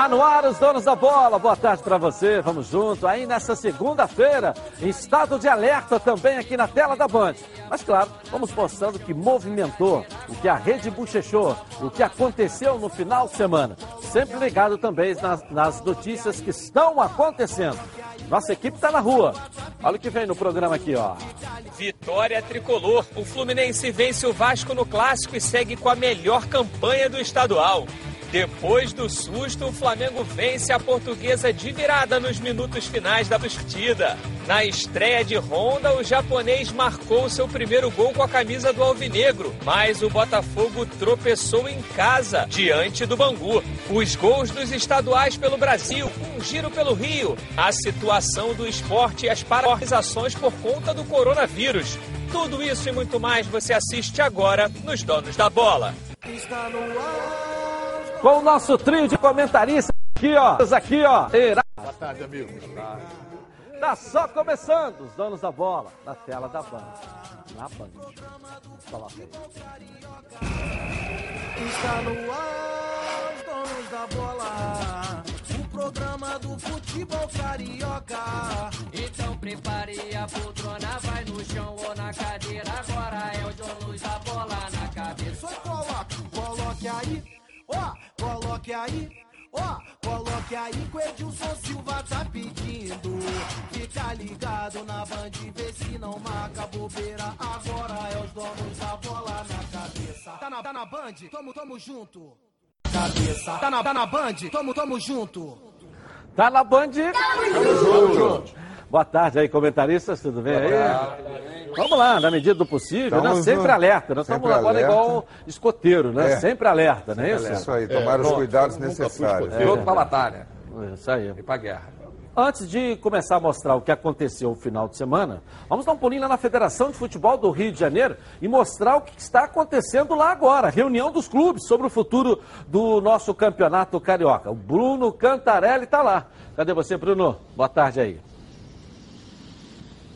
Tá no ar os donos da bola. Boa tarde para você. Vamos junto aí nessa segunda-feira, estado de alerta também aqui na tela da Band. Mas claro, vamos mostrando o que movimentou, o que a rede bochechou, o que aconteceu no final de semana. Sempre ligado também nas, nas notícias que estão acontecendo. Nossa equipe está na rua. Olha o que vem no programa aqui, ó. Vitória tricolor. O Fluminense vence o Vasco no clássico e segue com a melhor campanha do estadual. Depois do susto, o Flamengo vence a portuguesa de virada nos minutos finais da partida. Na estreia de Honda, o japonês marcou seu primeiro gol com a camisa do Alvinegro, mas o Botafogo tropeçou em casa, diante do Bangu. Os gols dos estaduais pelo Brasil, um giro pelo Rio, a situação do esporte e as paralisações por conta do coronavírus. Tudo isso e muito mais você assiste agora nos Donos da Bola. Está no ar com o nosso trio de comentaristas aqui, ó. Aqui, ó. Boa tarde, amigo. Boa tarde. Tá só começando, os donos da bola, na tela da banda. Na banda. Coloca aí. Está no ar, os donos da bola. O programa do futebol carioca. Então prepare a poltrona, vai no chão ou na cadeira. Agora é o donos da bola na cabeça. Só coloque, coloque aí ó, coloque aí. Ó, coloque aí que o Edilson Silva tá pedindo. Fica ligado na band, vê se não marca bobeira. Agora é os donos da bola na cabeça. Tá na, tá na band? Tamo, tamo junto. Cabeça. Tá na, tá na band? Tamo, tamo junto. Tá na band? Tamo, tamo junto. Boa tarde aí, comentaristas, tudo bem aí? Vamos lá, na medida do possível, né? sempre no... alerta. Nós estamos agora igual escoteiro, né? É. Sempre alerta, não é isso? Isso aí, tomar é. os cuidados necessários. É. Pronto para a batalha. Isso aí. E para a guerra. Antes de começar a mostrar o que aconteceu no final de semana, vamos dar um pulinho lá na Federação de Futebol do Rio de Janeiro e mostrar o que está acontecendo lá agora. Reunião dos clubes sobre o futuro do nosso campeonato carioca. O Bruno Cantarelli está lá. Cadê você, Bruno? Boa tarde aí.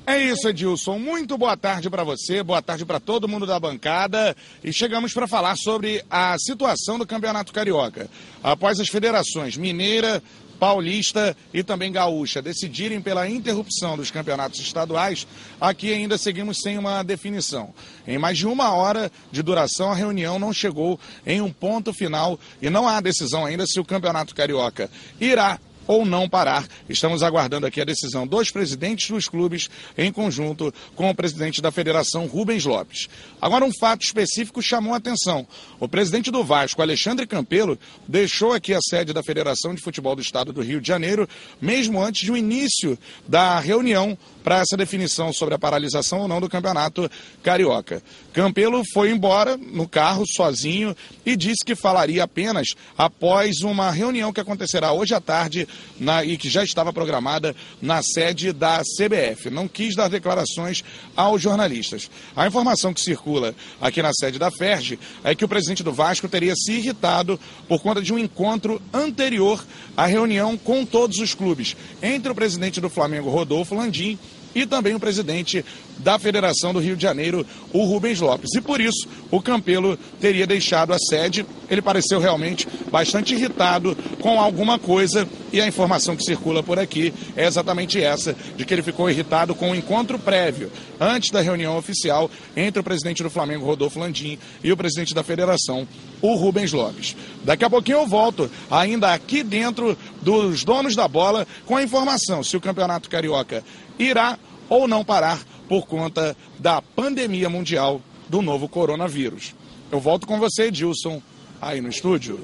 É isso, Edilson. Muito boa tarde para você, boa tarde para todo mundo da bancada. E chegamos para falar sobre a situação do Campeonato Carioca. Após as federações Mineira, Paulista e também Gaúcha decidirem pela interrupção dos campeonatos estaduais, aqui ainda seguimos sem uma definição. Em mais de uma hora de duração, a reunião não chegou em um ponto final e não há decisão ainda se o Campeonato Carioca irá ou não parar. Estamos aguardando aqui a decisão dos presidentes dos clubes, em conjunto com o presidente da federação, Rubens Lopes. Agora, um fato específico chamou a atenção. O presidente do Vasco, Alexandre Campelo, deixou aqui a sede da Federação de Futebol do Estado do Rio de Janeiro, mesmo antes do início da reunião para essa definição sobre a paralisação ou não do campeonato carioca. Campelo foi embora no carro sozinho e disse que falaria apenas após uma reunião que acontecerá hoje à tarde na, e que já estava programada na sede da CBF. Não quis dar declarações aos jornalistas. A informação que circula aqui na sede da FERJ é que o presidente do Vasco teria se irritado por conta de um encontro anterior à reunião com todos os clubes, entre o presidente do Flamengo, Rodolfo Landim, e também o presidente da Federação do Rio de Janeiro, o Rubens Lopes. E por isso o Campelo teria deixado a sede. Ele pareceu realmente bastante irritado com alguma coisa e a informação que circula por aqui é exatamente essa, de que ele ficou irritado com o um encontro prévio, antes da reunião oficial, entre o presidente do Flamengo, Rodolfo Landim, e o presidente da Federação, o Rubens Lopes. Daqui a pouquinho eu volto, ainda aqui dentro dos donos da bola, com a informação se o Campeonato Carioca irá ou não parar por conta da pandemia mundial do novo coronavírus. Eu volto com você, Edilson, aí no estúdio.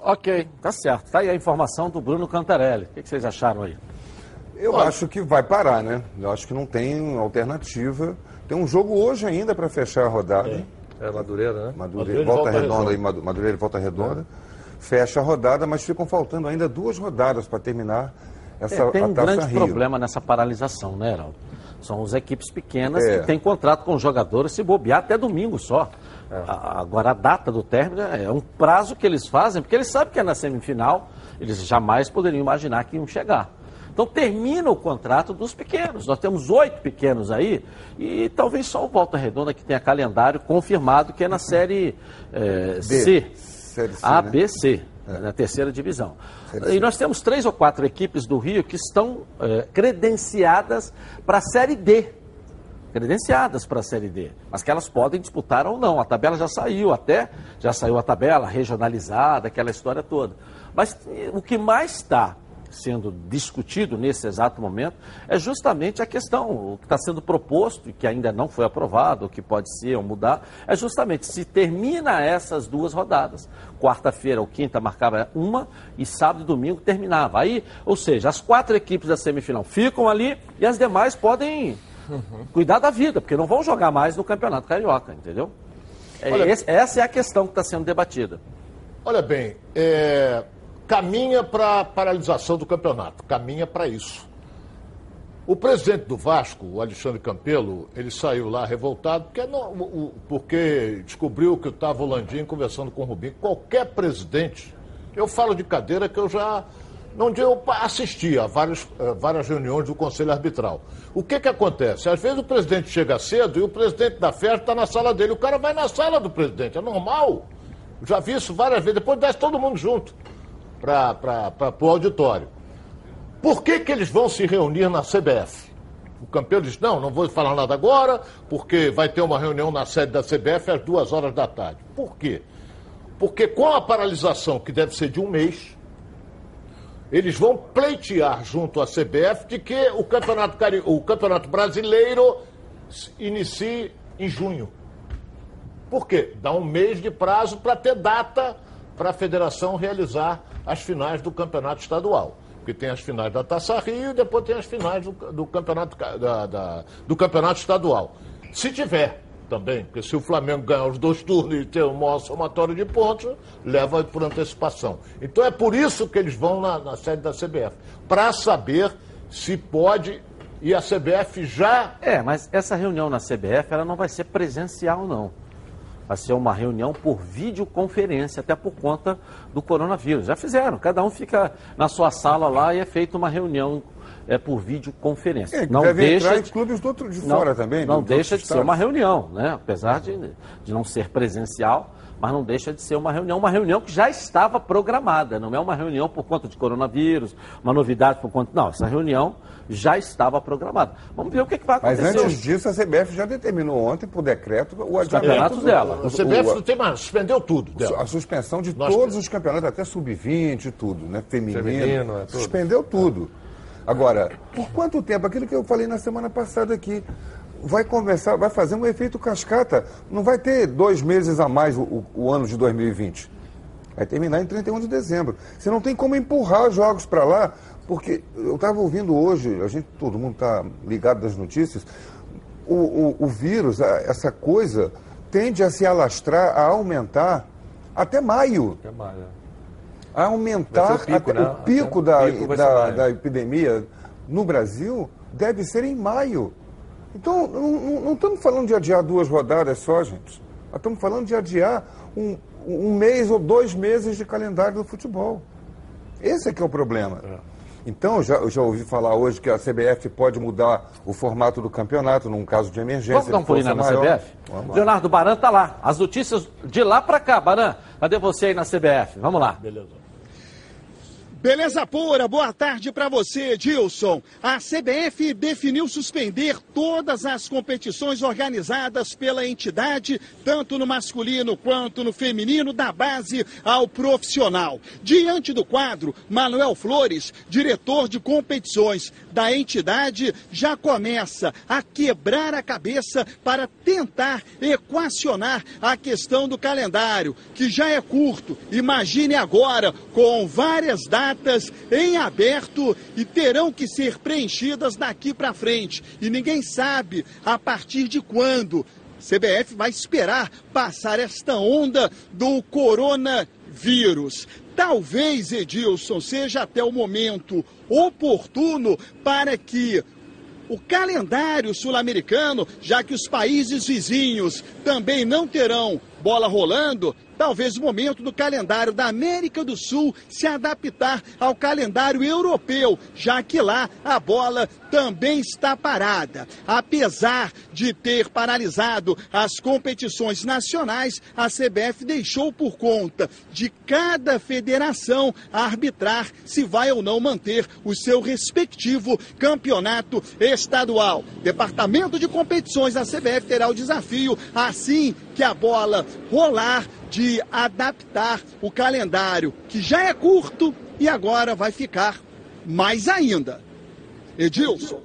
Ok, tá certo. Tá aí a informação do Bruno Cantarelli. O que, vocês acharam aí? Eu Olha. acho que vai parar, né? Eu acho que não tem alternativa. Tem um jogo hoje ainda para fechar a rodada. É, é Madureira, né? Madureira, volta, volta redonda aí, Madureira volta redonda. É. Fecha a rodada, mas ficam faltando ainda duas rodadas para terminar essa é, Tem um grande Rio. problema nessa paralisação, né, Heraldo? São as equipes pequenas é. que têm contrato com os jogadores se bobear até domingo só. É. A, agora, a data do término é um prazo que eles fazem, porque eles sabem que é na semifinal, eles jamais poderiam imaginar que iam chegar. Então termina o contrato dos pequenos. Nós temos oito pequenos aí e talvez só o Volta Redonda que tenha calendário confirmado que é na série é, C. Série C. A, né? B, C. na terceira divisão. E nós temos três ou quatro equipes do Rio que estão é, credenciadas para a Série D. Credenciadas para a Série D, mas que elas podem disputar ou não. A tabela já saiu, até já saiu a tabela regionalizada, aquela história toda. Mas o que mais está sendo discutido nesse exato momento é justamente a questão, o que está sendo proposto e que ainda não foi aprovado, o que pode ser ou mudar, é justamente se termina essas duas rodadas. Quarta-feira ou quinta marcava uma e sábado e domingo terminava. Aí, ou seja, as quatro equipes da semifinal ficam ali e as demais podem uhum. cuidar da vida, porque não vão jogar mais no Campeonato Carioca, entendeu? É, Olha, esse, essa é a questão que está sendo debatida. Olha bem, é, caminha para a paralisação do campeonato, caminha para isso. O presidente do Vasco, o Alexandre Campelo, ele saiu lá revoltado porque, não, porque descobriu que estava o Landim conversando com o Rubinho. Qualquer presidente, eu falo de cadeira que eu já não eu assisti a várias, eh, várias reuniões do Conselho Arbitral. O que, que acontece? Às vezes o presidente chega cedo e o presidente da festa está na sala dele. O cara vai na sala do presidente, é normal. Já vi isso várias vezes. Depois desce todo mundo junto para o auditório. Por que, que eles vão se reunir na CBF? O campeão diz: não, não vou falar nada agora, porque vai ter uma reunião na sede da CBF às duas horas da tarde. Por quê? Porque com a paralisação, que deve ser de um mês, eles vão pleitear junto à CBF de que o campeonato, Cari... o campeonato brasileiro inicie em junho. Por quê? Dá um mês de prazo para ter data para a federação realizar as finais do campeonato estadual. Porque tem as finais da Taça Rio e depois tem as finais do, do campeonato, da, da, do campeonato estadual. Se tiver também, porque se o Flamengo ganhar os dois turnos e ter um maior somatório de pontos, leva por antecipação. Então é por isso que eles vão na, na sede da CBF, para saber se pode e a CBF já. É, mas essa reunião na CBF ela não vai ser presencial, não a ser uma reunião por videoconferência, até por conta do coronavírus. Já fizeram, cada um fica na sua sala lá e é feita uma reunião é, por videoconferência. É, não deixa entrar de, clubes do outro, de não, fora também. Não deixa de ser uma reunião, né? apesar de, de não ser presencial, mas não deixa de ser uma reunião, uma reunião que já estava programada, não é uma reunião por conta de coronavírus, uma novidade por conta. Não, essa reunião já estava programada. Vamos ver o que, que vai acontecer. Mas antes disso, a CBF já determinou ontem, por decreto, o adiamento dela. A CBF não tem mais, suspendeu tudo. Dela. A suspensão de Nós todos os campeonatos, até sub-20 e tudo, né? Feminino. Feminino é, tudo. Suspendeu tudo. Agora, por quanto tempo? Aquilo que eu falei na semana passada aqui vai conversar, vai fazer um efeito cascata. Não vai ter dois meses a mais o, o, o, ano de 2020. Vai terminar em 31 de dezembro. Você não tem como empurrar os jogos para lá, porque eu estava ouvindo hoje, a gente, todo mundo está ligado das notícias, o, o, o vírus, a, essa coisa, tende a se alastrar, a aumentar até maio. Até maio. A aumentar o pico, né? o pico, da, pico da, da epidemia no Brasil deve ser em maio. Então, não, não, estamos falando de adiar duas rodadas só, gente. Nós estamos falando de adiar um, um mês ou dois meses de calendário do futebol. Esse é que é o problema. É. Então, já, já ouvi falar hoje que a CBF pode mudar o formato do campeonato num caso de emergência. Vamos dar um pulinho na CBF? Leonardo Baran está lá. As notícias de lá para cá. Baran, cadê você aí na CBF? Vamos lá. Beleza. Beleza pura, boa tarde para você, Dilson. A CBF definiu suspender todas as competições organizadas pela entidade, tanto no masculino quanto no feminino, da base ao profissional. Diante do quadro, Manuel Flores, diretor de competições da entidade, já começa a quebrar a cabeça para tentar equacionar a questão do calendário, que já é curto. Imagine agora, com várias datas datas em aberto e terão que ser preenchidas daqui para frente. E ninguém sabe a partir de quando. CBF vai esperar passar esta onda do coronavírus. Talvez, Edilson, seja até o momento oportuno para que o calendário sul-americano, já que os países vizinhos também não terão bola rolando, talvez o momento do calendário da América do Sul se adaptar ao calendário europeu, já que lá a bola também está parada. Apesar de ter paralisado as competições nacionais, a CBF deixou por conta de cada federação arbitrar se vai ou não manter o seu respectivo campeonato estadual. Departamento de competições da CBF terá o desafio, assim que a bola rolar, de adaptar o calendário, que já é curto e agora vai ficar mais ainda. Edilson.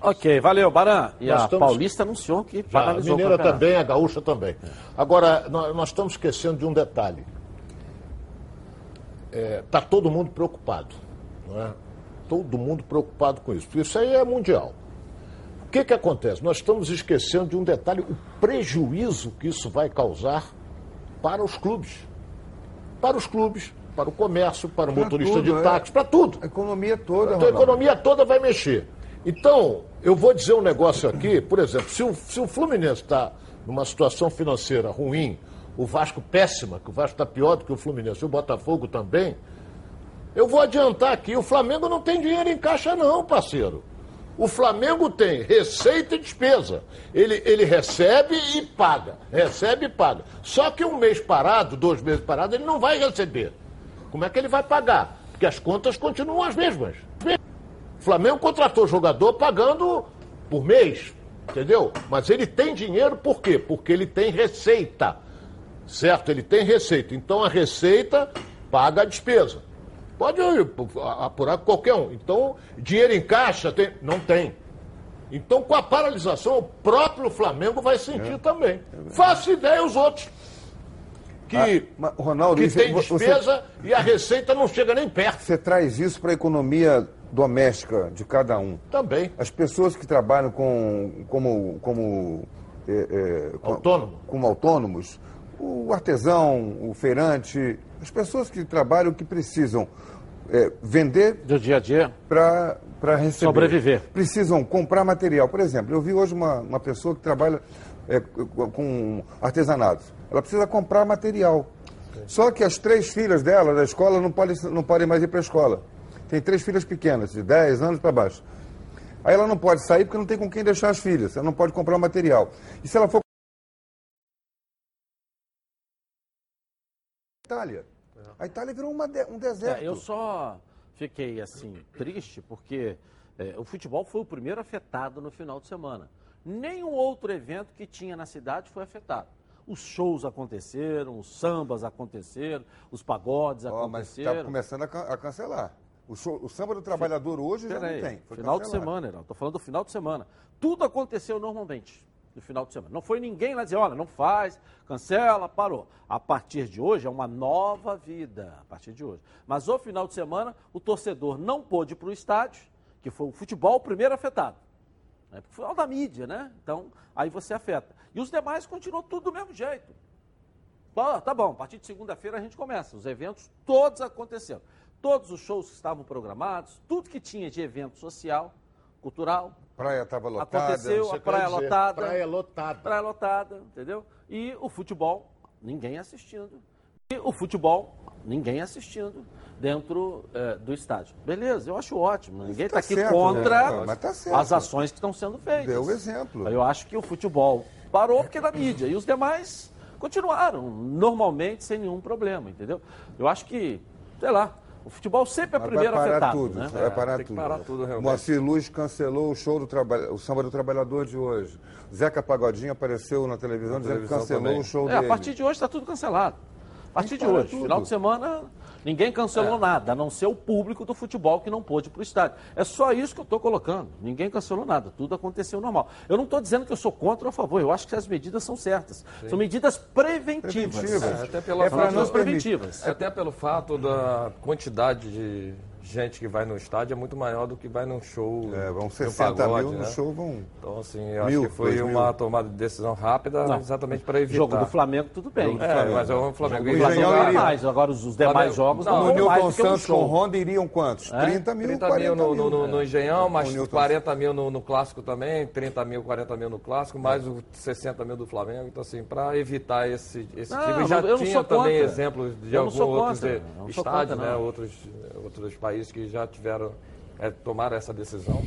Ok, valeu, Baran. E nós a estamos... Paulista anunciou que paralisou A Mineira também, a Gaúcha também. Agora, nós, estamos esquecendo de um detalhe. Está é, tá todo mundo preocupado. Não é? Todo mundo preocupado com isso. Isso aí é mundial. O que, que acontece? Nós estamos esquecendo de um detalhe, o prejuízo que isso vai causar para os clubes. Para os clubes, para o comércio, para o motorista tudo, de é. táxi, é. para tudo. A economia toda. Então, a economia toda vai mexer. Então, eu vou dizer um negócio aqui, por exemplo, se o, se o Fluminense está numa situação financeira ruim, o Vasco péssima, que o Vasco está pior do que o Fluminense, e o Botafogo também, eu vou adiantar aqui, o Flamengo não tem dinheiro em caixa não, parceiro. O Flamengo tem receita e despesa. Ele, ele recebe e paga. Recebe e paga. Só que um mês parado, dois meses parado, ele não vai receber. Como é que ele vai pagar? Porque as contas continuam as mesmas. O Flamengo contratou jogador pagando por mês, entendeu? Mas ele tem dinheiro por quê? Porque ele tem receita. Certo? Ele tem receita. Então a receita paga a despesa. Pode apurar qualquer um. Então, dinheiro em caixa tem... não tem. Então, com a paralisação, o próprio Flamengo vai sentir é. também. É Faça ideia os outros. Que, ah, Ronaldo, que tem despesa você... e a receita não chega nem perto. Você traz isso para a economia doméstica de cada um. Também. As pessoas que trabalham com, como, como, é, é, Autônomo. como autônomos, o artesão, o feirante, as pessoas que trabalham, que precisam é, vender do dia a dia para receber. Sobreviver. Precisam comprar material. Por exemplo, eu vi hoje uma, uma pessoa que trabalha é, com artesanato. Ela precisa comprar material. Só que as três filhas dela da escola não podem, não podem mais ir para a escola. Tem três filhas pequenas, de 10 anos para baixo. Aí ela não pode sair porque não tem com quem deixar as filhas. Ela não pode comprar o material. E se ela for. Itália. A Itália virou de, um deserto. É, eu só fiquei assim triste porque é, o futebol foi o primeiro afetado no final de semana. Nenhum outro evento que tinha na cidade foi afetado. Os shows aconteceram, os sambas aconteceram, os pagodes oh, aconteceram. Mas está começando a, a cancelar. O, show, o, samba do trabalhador hoje Pera já aí, não tem. final cancelado. de semana, Estou falando do final de semana. Tudo aconteceu normalmente no final de semana. Não foi ninguém lá dizer, olha, não faz, cancela, parou. A partir de hoje é uma nova vida, a partir de hoje. Mas o final de semana, o torcedor não pôde ir para o estádio, que foi o futebol primeiro afetado. Né? Porque foi da mídia, né? Então, aí você afeta. E os demais continuam tudo do mesmo jeito. Tá, tá bom, a partir de segunda-feira a gente começa. Os eventos todos aconteceram. Todos os shows que estavam programados, tudo que tinha de evento social, cultural, Praia estava lotada. Aconteceu, a praia lotada. Praia lotada. Praia lotada, entendeu? E o futebol, ninguém assistindo. E o futebol, ninguém assistindo dentro é, do estádio. Beleza, eu acho ótimo. Ninguém está tá aqui certo, contra né? tá as ações que estão sendo feitas. Deu o exemplo. Eu acho que o futebol parou porque é da mídia. E os demais continuaram normalmente sem nenhum problema, entendeu? Eu acho que, sei lá, o futebol sempre é Mas primeiro vai parar afetado. Tudo, né? Vai parar é, tudo. Parar tudo realmente. Moacir Luz cancelou o show do trabalho, o samba do trabalhador de hoje. Zeca Pagodinho apareceu na televisão na dizendo que cancelou também. o show é, dele. A partir de hoje está tudo cancelado. A partir de hoje, tudo. final de semana, Ninguém cancelou é. nada, a não ser o público do futebol que não pôde ir para o estádio. É só isso que eu estou colocando. Ninguém cancelou nada, tudo aconteceu normal. Eu não estou dizendo que eu sou contra ou a favor, eu acho que as medidas são certas. Sim. São medidas preventivas. preventivas. É, até pela é fato, preventivas. Até pelo fato da quantidade de gente que vai no estádio é muito maior do que vai num show. É, vão 60 pagode, mil no né? show, vão. Então, assim, eu mil, acho que foi uma mil. tomada de decisão rápida não. exatamente para evitar. Jogo do Flamengo, tudo bem. É, mas é o Flamengo. O Flamengo iria mais. Agora, os demais jogos não, não, Newton Santos com Honda iriam quantos? É? 30 mil, 30 mil no, mil. No, no, Engenhão, mais 40 mil no, no Clássico também, 30 mil, 40 mil no Clássico, mais os 60 mil do Flamengo. Então, assim, para evitar esse, esse não, tipo. E já tinha também exemplos de alguns outros estádios, né? Outros, outros países que já tiveram é, tomaram essa decisão.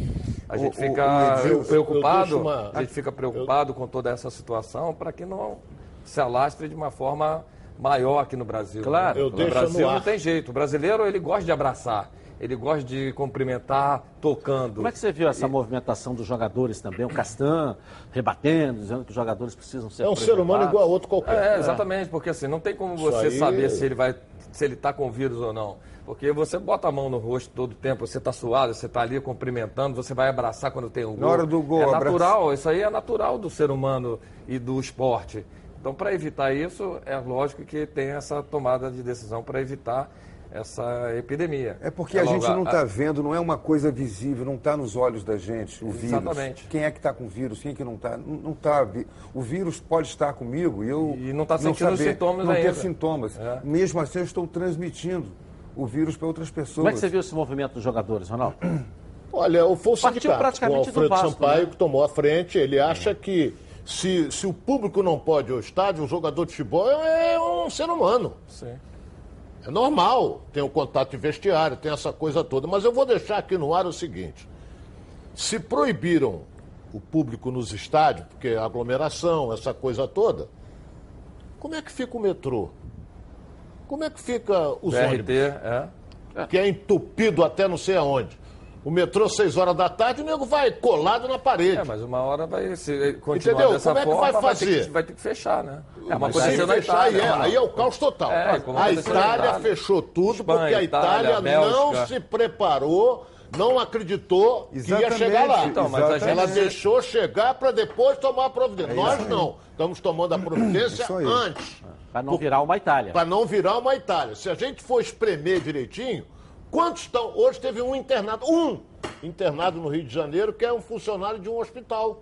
A gente o, fica o, o, preocupado, uma... a gente fica preocupado eu... com toda essa situação para que não se alastre de uma forma maior aqui no Brasil. Claro, né? no Brasil no não tem jeito. O brasileiro ele gosta de abraçar. Ele gosta de cumprimentar tocando. Como é que você viu essa e... movimentação dos jogadores também? O Castan rebatendo, dizendo que os jogadores precisam ser. É um ser humano igual a outro qualquer. É, exatamente, porque assim, não tem como você aí... saber se ele vai se ele está com vírus ou não. Porque você bota a mão no rosto todo o tempo, você está suado, você está ali cumprimentando, você vai abraçar quando tem um gol. Na hora do gol, É natural, abraço. isso aí é natural do ser humano e do esporte. Então, para evitar isso, é lógico que tem essa tomada de decisão para evitar essa epidemia. É porque é a gente não está vendo, não é uma coisa visível, não está nos olhos da gente o vírus. Exatamente. Quem é que está com o vírus, quem é que não está? Não está. O vírus pode estar comigo e eu. E não está sentindo não saber, sintomas não ainda. Não ter sintomas. É. Mesmo assim, eu estou transmitindo o vírus para outras pessoas. Como é que você viu esse movimento dos jogadores, Ronaldo? Olha, o foi o sindicato, o Alfredo Vasco, Sampaio, né? que tomou a frente, ele acha que se, se o público não pode ir ao estádio, um jogador de futebol é um ser humano. Sim. É normal, tem o contato de vestiário, tem essa coisa toda. Mas eu vou deixar aqui no ar o seguinte: se proibiram o público nos estádios, porque aglomeração, essa coisa toda, como é que fica o metrô? Como é que fica os BRT, ônibus? É. Que é entupido até não sei aonde. O metrô, 6 horas da tarde, o nego vai colado na parede. É, mas uma hora vai se continuar Entendeu? dessa Como é que vai fazer? Vai ter que, vai ter que fechar, né? É uma coisa que fechar, Itália, é, aí é o caos total. É, a Itália fechou tudo Espanha, porque a Itália, Itália não se preparou não acreditou Exatamente. que ia chegar lá. Então, mas gente... Ela deixou chegar para depois tomar a providência. É Nós não. Estamos tomando a providência antes. Para não virar uma Itália. Para não virar uma Itália. Se a gente for espremer direitinho, Quantos estão? Hoje teve um internado, um internado no Rio de Janeiro, que é um funcionário de um hospital.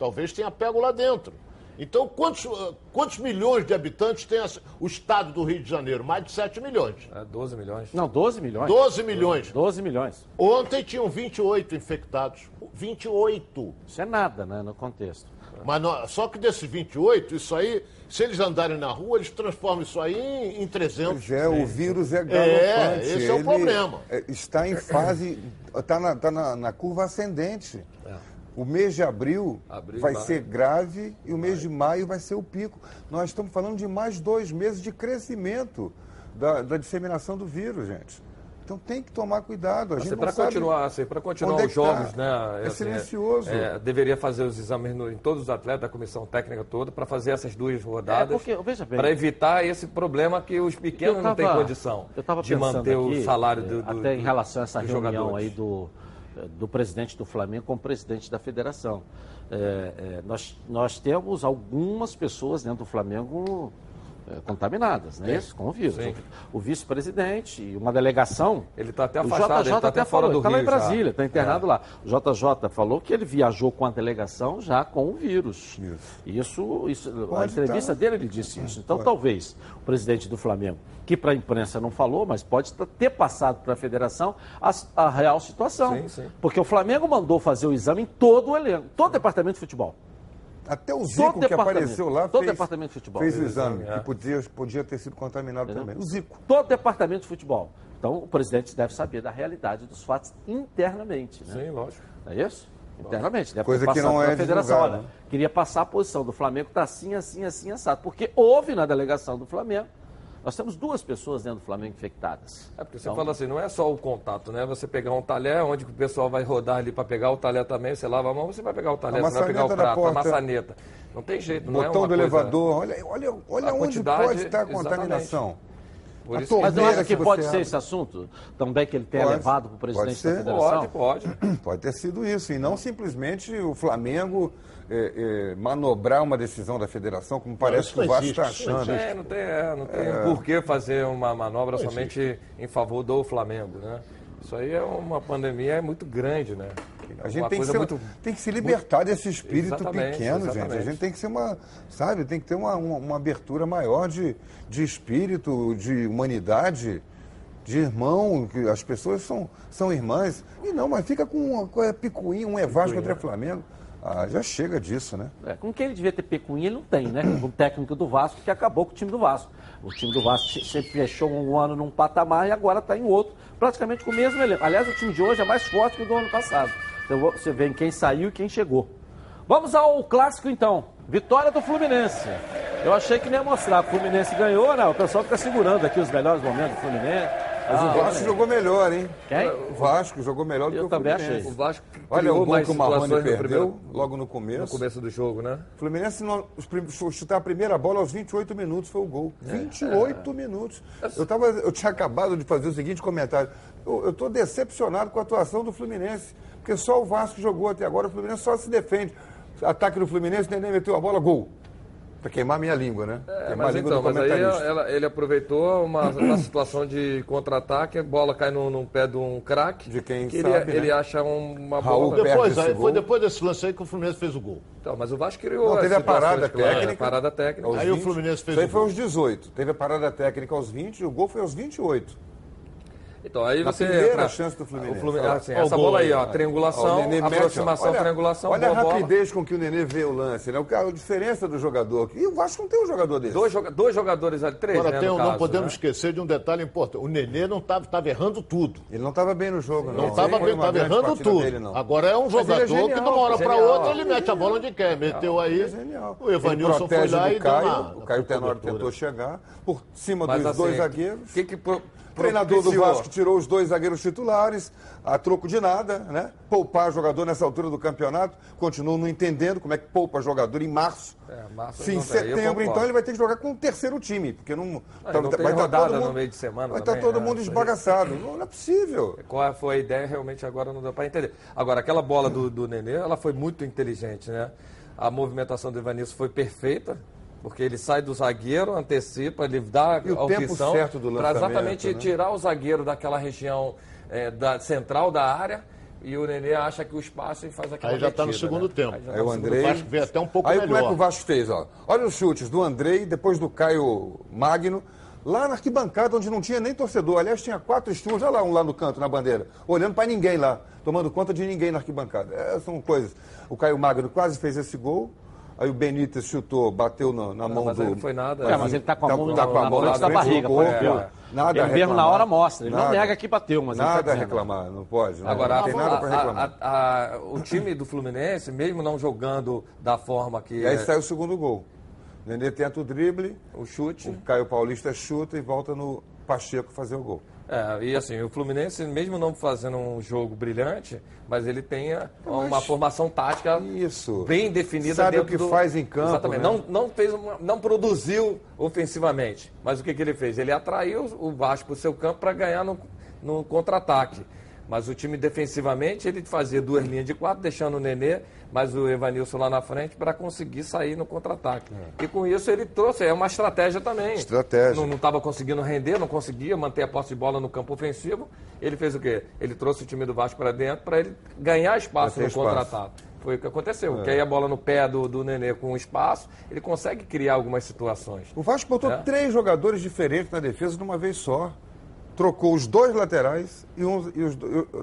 Talvez tenha pego lá dentro. Então, quantos, uh, quantos milhões de habitantes tem o estado do Rio de Janeiro? Mais de 7 milhões. É, 12 milhões. Não, 12 milhões. 12 milhões. 12 milhões. Ontem tinham 28 infectados. 28. Isso é nada, né, no contexto. Mas não, só que desses 28, isso aí, se eles andarem na rua, eles transformam isso aí em, em 300. Pois é, o vírus é galopante. É, esse é o problema. É, está em fase, está na, tá na, na curva ascendente. É. O mês de abril, abril vai ser grave e o mês de maio vai ser o pico. Nós estamos falando de mais dois meses de crescimento da, da disseminação do vírus, gente. Então tem que tomar cuidado. A assim, para continuar, assim, para continuar é os jogos, tá. né? É, assim, silencioso. É, deveria fazer os exames no, em todos os atletas, da comissão técnica toda, para fazer essas duas rodadas. É para evitar esse problema que os pequenos tava, não têm condição de manter aqui, o salário do, do Até em relação a essa reunião jogadores. aí do, do presidente do Flamengo com o presidente da federação. É, é, nós, nós temos algumas pessoas dentro do Flamengo é, contaminadas, né? Isso, com o vírus. Sim. O, vice-presidente e uma delegação. Ele está até afastado, o JJ tá até fora do Está lá em Brasília, está internado é. lá. O JJ falou que ele viajou com a delegação já com o vírus. Isso, isso, isso a entrevista estar. dele ele disse isso. Então pode. talvez o presidente do Flamengo, que para a imprensa não falou, mas pode ter passado para a federação a, a real situação. Sim, sim. Porque o Flamengo mandou fazer o exame em todo o elenco, todo o departamento de futebol. Até o Zico que apareceu lá todo fez, departamento de futebol. fez o exame, é. que podia, podia ter sido contaminado Entendeu? também. O Zico. Todo departamento de futebol. Então, o presidente deve saber da realidade dos fatos internamente. Né? Sim, lógico. Não é isso? Internamente. Deve Coisa que não é federação. Olha, né? queria passar a posição do Flamengo, está assim, assim, assim, assado. Porque houve na delegação do Flamengo nós temos duas pessoas dentro do Flamengo infectadas. É porque você então, fala assim, não é só o contato, né? Você pegar um talher, onde o pessoal vai rodar ali para pegar o talher também, você lava a mão, você vai pegar o talher, você vai pegar o prato, porta, a maçaneta. Não tem jeito, não Botão é uma do coisa... elevador, olha, olha, olha onde pode estar a contaminação. Mas não acha que, que pode ser esse assunto também que ele tenha pode, levado para o presidente da federação? Pode, pode. Pode ter sido isso, e não simplesmente o Flamengo é, é, manobrar uma decisão da federação, como parece que o Vasco está achando. É, não tem, é, não tem é... por que fazer uma manobra somente em favor do Flamengo, né? Isso aí é uma pandemia muito grande, né? A gente tem que, ser, muito, tem que, se libertar muito... desse espírito exatamente, pequeno, exatamente. gente. A gente tem que ser uma, sabe, tem que ter uma, uma, uma, abertura maior de, de espírito, de humanidade, de irmão, que as pessoas são, são irmãs. E não, mas fica com uma coisa picuinha, um Evasco contra Flamengo. Ah, já chega disso, né? É, com quem ele devia ter pecuinha, ele não tem, né? O técnico do Vasco que acabou com o time do Vasco. O time do Vasco sempre fechou um ano num patamar e agora está em outro, praticamente com o mesmo elenco. Aliás, o time de hoje é mais forte que o do ano passado. Então você vê quem saiu e quem chegou. Vamos ao clássico então. Vitória do Fluminense. Eu achei que nem ia mostrar. O Fluminense ganhou, né? O pessoal fica segurando aqui os melhores momentos do Fluminense. Mas ah, o Vasco olha. jogou melhor, hein? Quem? O Vasco jogou melhor do Eu que o Fluminense. Eu também achei. O Vasco olha o gol que o Marrone perdeu logo no começo. No começo do jogo, né? O Fluminense no, chutar a primeira bola aos 28 minutos foi o gol. É. 28 é. minutos. Eu, tava, eu tinha acabado de fazer o seguinte comentário. Eu estou decepcionado com a atuação do Fluminense. Porque só o Vasco jogou até agora, o Fluminense só se defende. Ataque do Fluminense, nem meteu a bola, gol. Para queimar minha língua, né? É, mas então, mas aí ela, ele aproveitou uma, uma situação de contra-ataque, a bola cai no, no pé de um craque. De quem que sabe, ele, né? ele acha uma Raul bola. Depois, aí, foi depois desse lance aí que o Fluminense fez o gol. Então, mas o Vasco criou. Não, teve a parada técnica. A parada técnica. Aí 20, o Fluminense fez Isso aí foi aos 18. Teve a parada técnica aos 20 e o gol foi aos 28. Então, aí Na você. Primeira entra, chance do Fluminense. O Fluminense assim, essa bola aí, ó, triangulação, ó, aproximação, olha, triangulação. Olha a rapidez bola. com que o Nenê vê o lance, né? A diferença do jogador. E o Vasco não tem um jogador desse. Dois, dois jogadores ali, três. Agora, né, tem, caso, não podemos né? esquecer de um detalhe importante. O Nenê não estava errando tudo. Ele não estava bem no jogo, não. Não estava bem, estava errando tudo. Dele, Agora é um jogador é genial, que de uma hora para outra ele mete a bola onde quer. Meteu aí. É o Evanilson foi lá e deu O Caio Tenório tentou chegar por cima dos dois assim, zagueiros. O que que o treinador do Vasco tirou os dois zagueiros titulares, a troco de nada, né? Poupar jogador nessa altura do campeonato. Continuo não entendendo como é que poupa jogador em março. É, março Sim, em setembro, então ele vai ter que jogar com o terceiro time, porque não. Ah, tá, não vai estar tá todo mundo, no meio de semana. Vai estar tá todo né? mundo esbagaçado. Não, é possível. Qual foi a ideia, realmente agora não dá para entender. Agora, aquela bola do, do Nenê, ela foi muito inteligente, né? A movimentação do Evanilson foi perfeita, porque ele sai do zagueiro, antecipa, ele dá e o tempo certo do para exatamente né? tirar o zagueiro daquela região é, da, central da área e o Nenê acha que o espaço e faz aquela Aí já está no segundo né? tempo. Aí, aí tá o Andrei... O Vasco veio até um pouco aí, melhor. como é que o Vasco fez? Ó? Olha os chutes do Andrei, depois do Caio Magno, lá na arquibancada, onde não tinha nem torcedor. Aliás, tinha quatro estúdios, olha lá um lá no canto, na bandeira, olhando para ninguém lá, tomando conta de ninguém na arquibancada. É, são coisas. O Caio Magno quase fez esse gol, Aí o Benítez chutou, bateu na, na mão mas do. Não foi nada. É, mas ele está com a tá- mão, tá, com a mão na, na barriga, pode ver. Nada ele mesmo na hora mostra. Ele nada, não nega que bateu, mas nada ele tá a reclamar, não pode. Não, Agora, não tem nada para reclamar. A, a, o time do Fluminense, mesmo não jogando da forma que. E aí é... sai o segundo gol. O Nenê tenta o drible, o chute. O Caio Paulista chuta e volta no Pacheco fazer o gol. É, e assim, o Fluminense, mesmo não fazendo um jogo brilhante, mas ele tem uma mas... formação tática Isso. bem definida Sabe o que do... faz em campo. Exatamente. Né? Não, não, fez uma... não produziu ofensivamente. Mas o que, que ele fez? Ele atraiu o Vasco para o seu campo para ganhar no, no contra-ataque. Mas o time defensivamente, ele fazia duas linhas de quatro, deixando o Nenê, mas o Evanilson lá na frente para conseguir sair no contra-ataque. É. E com isso ele trouxe, é uma estratégia também. Estratégia. Não estava conseguindo render, não conseguia manter a posse de bola no campo ofensivo. Ele fez o quê? Ele trouxe o time do Vasco para dentro para ele ganhar espaço no contra-ataque. Foi o que aconteceu. É. Porque aí a bola no pé do, do Nenê com espaço, ele consegue criar algumas situações. O Vasco botou é. três jogadores diferentes na defesa de uma vez só trocou os dois laterais e, um, e os,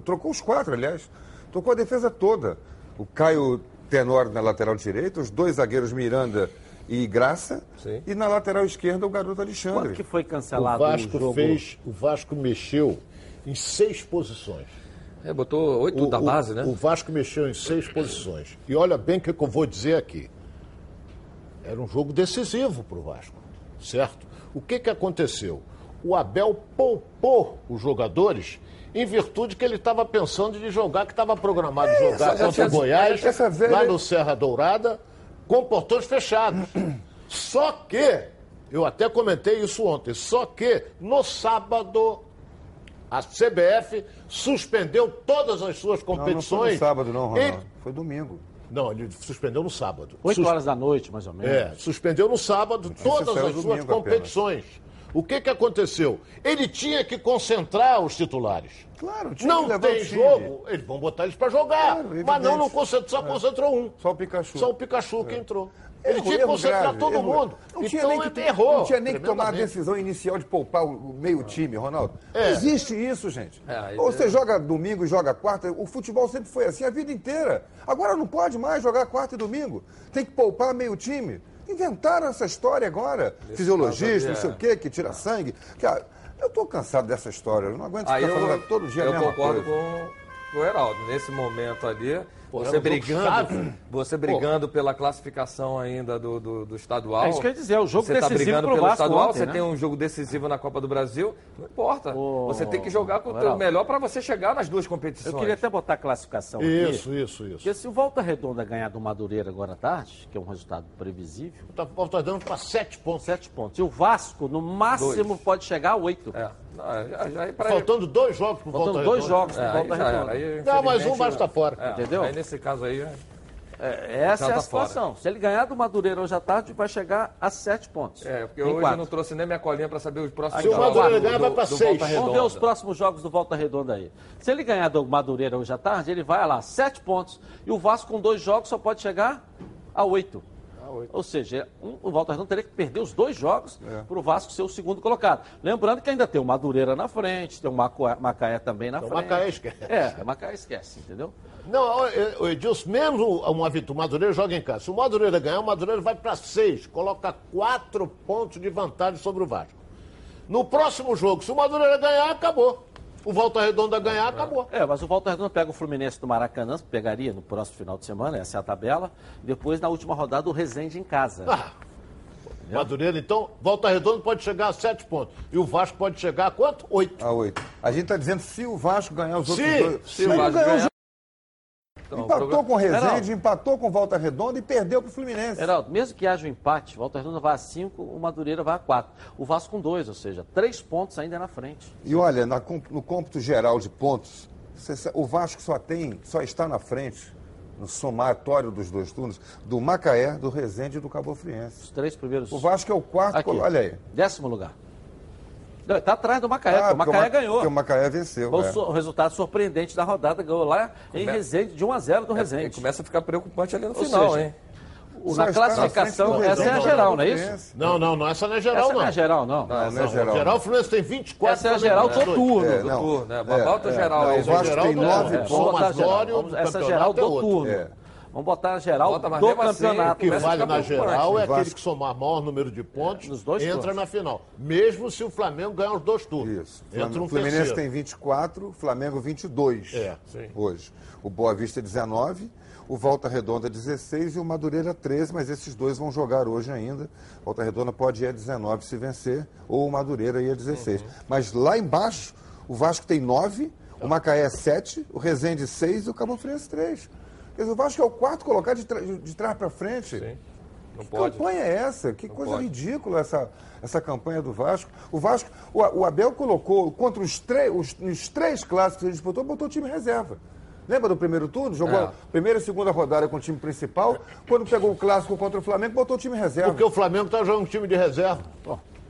trocou os quatro, aliás. Trocou a defesa toda. O Caio Tenor na lateral direita, os dois zagueiros Miranda e Graça. Sim. E na lateral esquerda o garoto Alexandre. Quando que foi cancelado o Vasco? O jogo? Fez, o Vasco mexeu em seis posições. É, botou oito da base, né? O Vasco mexeu em seis posições. E olha bem o que eu vou dizer aqui. Era um jogo decisivo para o Vasco, certo? O que, que aconteceu? O Abel poupou os jogadores em virtude que ele estava pensando de jogar, que estava programado é, jogar contra o Goiás, velha... lá no Serra Dourada, com portões fechados. Só que, eu até comentei isso ontem, só que no sábado a CBF suspendeu todas as suas competições. Não, não foi no sábado não, Ronaldo. E... Foi domingo. Não, ele suspendeu no sábado. Oito Sus... horas da noite, mais ou menos. É, suspendeu no sábado todas as suas competições. Apenas. O que, que aconteceu? Ele tinha que concentrar os titulares. Claro, tinha Não tem jogo, eles vão botar eles para jogar. Claro, mas não, não concentrou, só é. concentrou um. Só o Pikachu. Só o Pikachu é. que entrou. Ele errou, tinha que concentrar grave, todo errou. mundo. Não tinha então, nem que, errou. Não tinha nem que tomar a decisão inicial de poupar o meio time, Ronaldo. É. Não existe isso, gente. É, Ou você joga domingo e joga quarta. O futebol sempre foi assim a vida inteira. Agora não pode mais jogar quarta e domingo. Tem que poupar meio time. Inventaram essa história agora. Esse Fisiologista, não sei o quê, que tira sangue. Que, ah, eu estou cansado dessa história. Eu não aguento ficar eu, falando todo dia eu a mesma concordo coisa. com o Heraldo. Nesse momento ali, você brigando, você brigando pela classificação ainda do, do, do, estadual. É isso que eu ia dizer, é o jogo você tá decisivo tá brigando pelo Vasco estadual, ontem, você né? tem um jogo decisivo na Copa do Brasil, não importa. você tem que jogar com o melhor para você chegar nas duas competições. Eu queria até botar a classificação isso, aqui. Isso, isso, isso. Porque se o Volta Redonda ganhar do Madureira agora à tarde, que é um resultado previsível. Tá, Volta Redonda para sete pontos. Sete pontos. E o Vasco, no máximo, dois. pode chegar a oito. É. Já, já Faltando dois jogos para Volta Redonda. dois jogos para é, Volta Redonda. Aí, não, mas um Vasco está fora. É, entendeu? Aí nesse caso aí. É, essa é a tá situação. Fora. Se ele ganhar do Madureira hoje à tarde, vai chegar a sete pontos. É, porque hoje quatro. eu não trouxe nem minha colinha para saber os próximos jogos. Se o Madureira ganhar, vai para seis. Vamos ver os próximos jogos do Volta Redonda aí. Se ele ganhar do Madureira hoje à tarde, ele vai lá, sete pontos. E o Vasco com dois jogos só pode chegar a oito. Ou seja, um, o Volta Redonda teria que perder os dois jogos é. para o Vasco ser o segundo colocado. Lembrando que ainda tem o Madureira na frente, tem o Macaé também na então, frente. Macaé esquece. É, Macaé esquece, entendeu? Não, o Edilson, mesmo uma vitória, o Madureira joga em casa. Se o Madureira ganhar, o Madureira vai para seis, coloca quatro pontos de vantagem sobre o Vasco. No próximo jogo, se o Madureira ganhar, acabou. O Volta Redonda ganhar, acabou. É, mas o Volta Redonda pega o Fluminense do Maracanã, pegaria no próximo final de semana, essa é a tabela. Depois, na última rodada, o Resende em casa. Ah. Madureira, então, Volta Redonda pode chegar a sete pontos. E o Vasco pode chegar a quanto? Oito. A oito. A gente está dizendo se o Vasco ganhar os outros se, dois. Se o Vasco ganhar, então, empatou com o Resende, Heraldo. empatou com Volta Redonda e perdeu para o Fluminense. Heraldo, mesmo que haja um empate, Volta Redonda vai a 5, o Madureira vai a 4. O Vasco com 2, ou seja, 3 pontos ainda na frente. E olha, na, no cômputo geral de pontos, o Vasco só tem, só está na frente, no somatório dos dois turnos, do Macaé, do Resende e do Cabo Friense. Os três primeiros. O Vasco é o quarto, Aqui, olha aí. Décimo lugar. Está atrás do Macaé, ah, o Macaé ganhou. Porque o Macaé venceu. O, é. o, resultado surpreendente da rodada ganhou lá em Resende, de 1 a 0 do é, Resende. começa a ficar preocupante ali no Ou final, seja, hein? O, na classificação, na essa é a geral, não é isso? Não, não, não, essa não é geral, essa não. Essa não é geral, não. Não, não, não é geral. Geral, o Fluminense tem 24. Essa é a geral do turno. É, turno, né? Bota é, geral aí. O Vasco tem 9 pontos. Essa geral do turno. Vamos botar a geral Bota, do campeonato. o que vale na geral é aquele que somar maior número de pontos, é, dois entra turnos. na final. Mesmo se o Flamengo ganhar os dois turnos. Isso. Entra um Fluminense terceiro. tem 24, Flamengo 22 é, sim. hoje. O Boa Vista 19, o Volta Redonda 16 e o Madureira 13, mas esses dois vão jogar hoje ainda. Volta Redonda pode ir a 19 se vencer, ou o Madureira ir a 16. Uhum. Mas lá embaixo, o Vasco tem 9, o Macaé 7, o Resende 6 e o Cabo Friense 3. Quer dizer, o Vasco é o quarto colocado de, tra de trás para frente. Sim. Não que pode. campanha é essa? Que não coisa pode. ridícula essa, essa campanha do Vasco. O Vasco, o, o Abel colocou contra os, os, os três clássicos que ele disputou, botou o time reserva. Lembra do primeiro turno? Jogou é. a primeira e segunda rodada com o time principal. Quando pegou o clássico contra o Flamengo, botou o time reserva. Porque o Flamengo está jogando um time de reserva.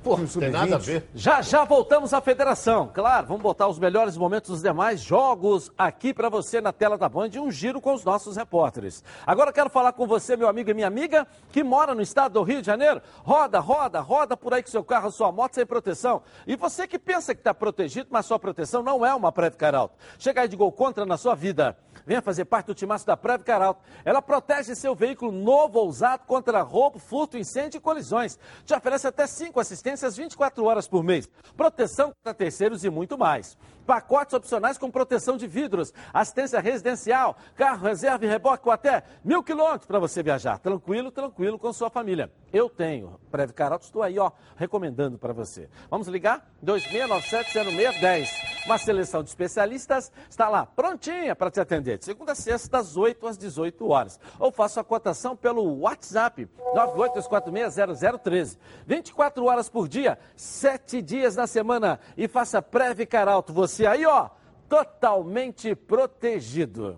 Pô, não tem nada a ver. Já já voltamos à federação. Claro, vamos botar os melhores momentos dos demais jogos aqui para você na tela da Band e um giro com os nossos repórteres. Agora quero falar com você, meu amigo e minha amiga, que mora no estado do Rio de Janeiro. Roda, roda, roda por aí com seu carro, sua moto sem proteção. E você que pensa que está protegido, mas sua proteção não é uma Preve Caralto. Chega aí de gol contra na sua vida. Venha fazer parte do timaço da Preve Caralto. Ela protege seu veículo novo ou usado contra roubo, furto, incêndio e colisões. Te oferece até cinco assistências 24 horas por mês, proteção para terceiros e muito mais. Pacotes opcionais com proteção de vidros, assistência residencial, carro, reserva e reboque com até mil quilômetros para você viajar. Tranquilo, tranquilo com sua família. Eu tenho. Preve Caralto, estou aí, ó, recomendando para você. Vamos ligar? 2697-0610. Uma seleção de especialistas está lá, prontinha para te atender. De segunda a sexta, das 8 às 18 horas. Ou faça a cotação pelo WhatsApp, 982460013. 24 horas por dia, 7 dias na semana. E faça Preve Caralto. Você aí, ó, totalmente protegido.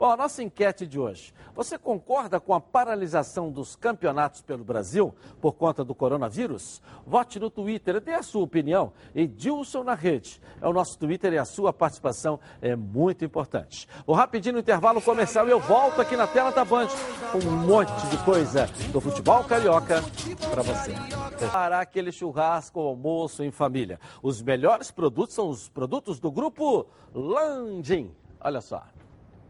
Bom, a nossa enquete de hoje. Você concorda com a paralisação dos campeonatos pelo Brasil por conta do coronavírus? Vote no Twitter, dê a sua opinião. Edilson na rede. É o nosso Twitter e a sua participação é muito importante. O rapidinho intervalo comercial e eu volto aqui na tela da Band com um monte de coisa do futebol carioca para você. Para aquele churrasco, almoço em família. Os melhores produtos são os produtos do grupo Landim. Olha só.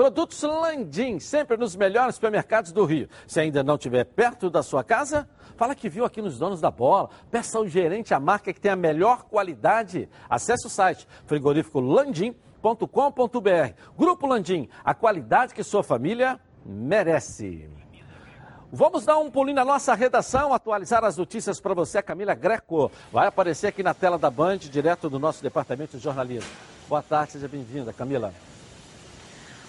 Produtos Landim, sempre nos melhores supermercados do Rio. Se ainda não estiver perto da sua casa, fala que viu aqui nos Donos da Bola. Peça ao gerente a marca que tem a melhor qualidade. Acesse o site frigoríficolandim.com.br. Grupo Landim, a qualidade que sua família merece. Vamos dar um pulinho na nossa redação, atualizar as notícias para você. Camila Greco vai aparecer aqui na tela da Band, direto do nosso departamento de jornalismo. Boa tarde, seja bem-vinda, Camila.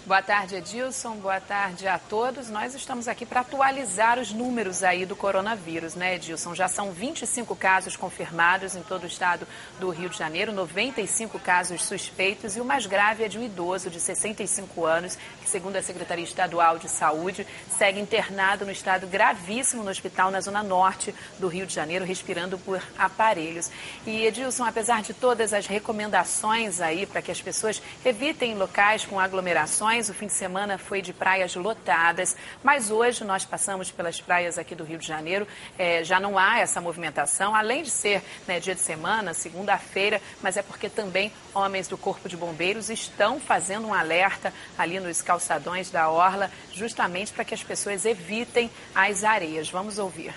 Boa tarde, Edilson. Boa tarde a todos. Nós estamos aqui para atualizar os números aí do coronavírus, né, Edilson? Já são 25 casos confirmados em todo o estado do Rio de Janeiro, 95 casos suspeitos e o mais grave é de um idoso de 65 anos, que, segundo a Secretaria Estadual de Saúde, segue internado no estado gravíssimo no hospital na zona norte do Rio de Janeiro, respirando por aparelhos. E, Edilson, apesar de todas as recomendações aí para que as pessoas evitem locais com aglomerações, o fim de semana foi de praias lotadas, mas hoje nós passamos pelas praias aqui do Rio de Janeiro, é, já não há essa movimentação, além de ser né, dia de semana, segunda-feira, mas é porque também homens do Corpo de Bombeiros estão fazendo um alerta ali nos calçadões da Orla, justamente para que as pessoas evitem as areias. Vamos ouvir.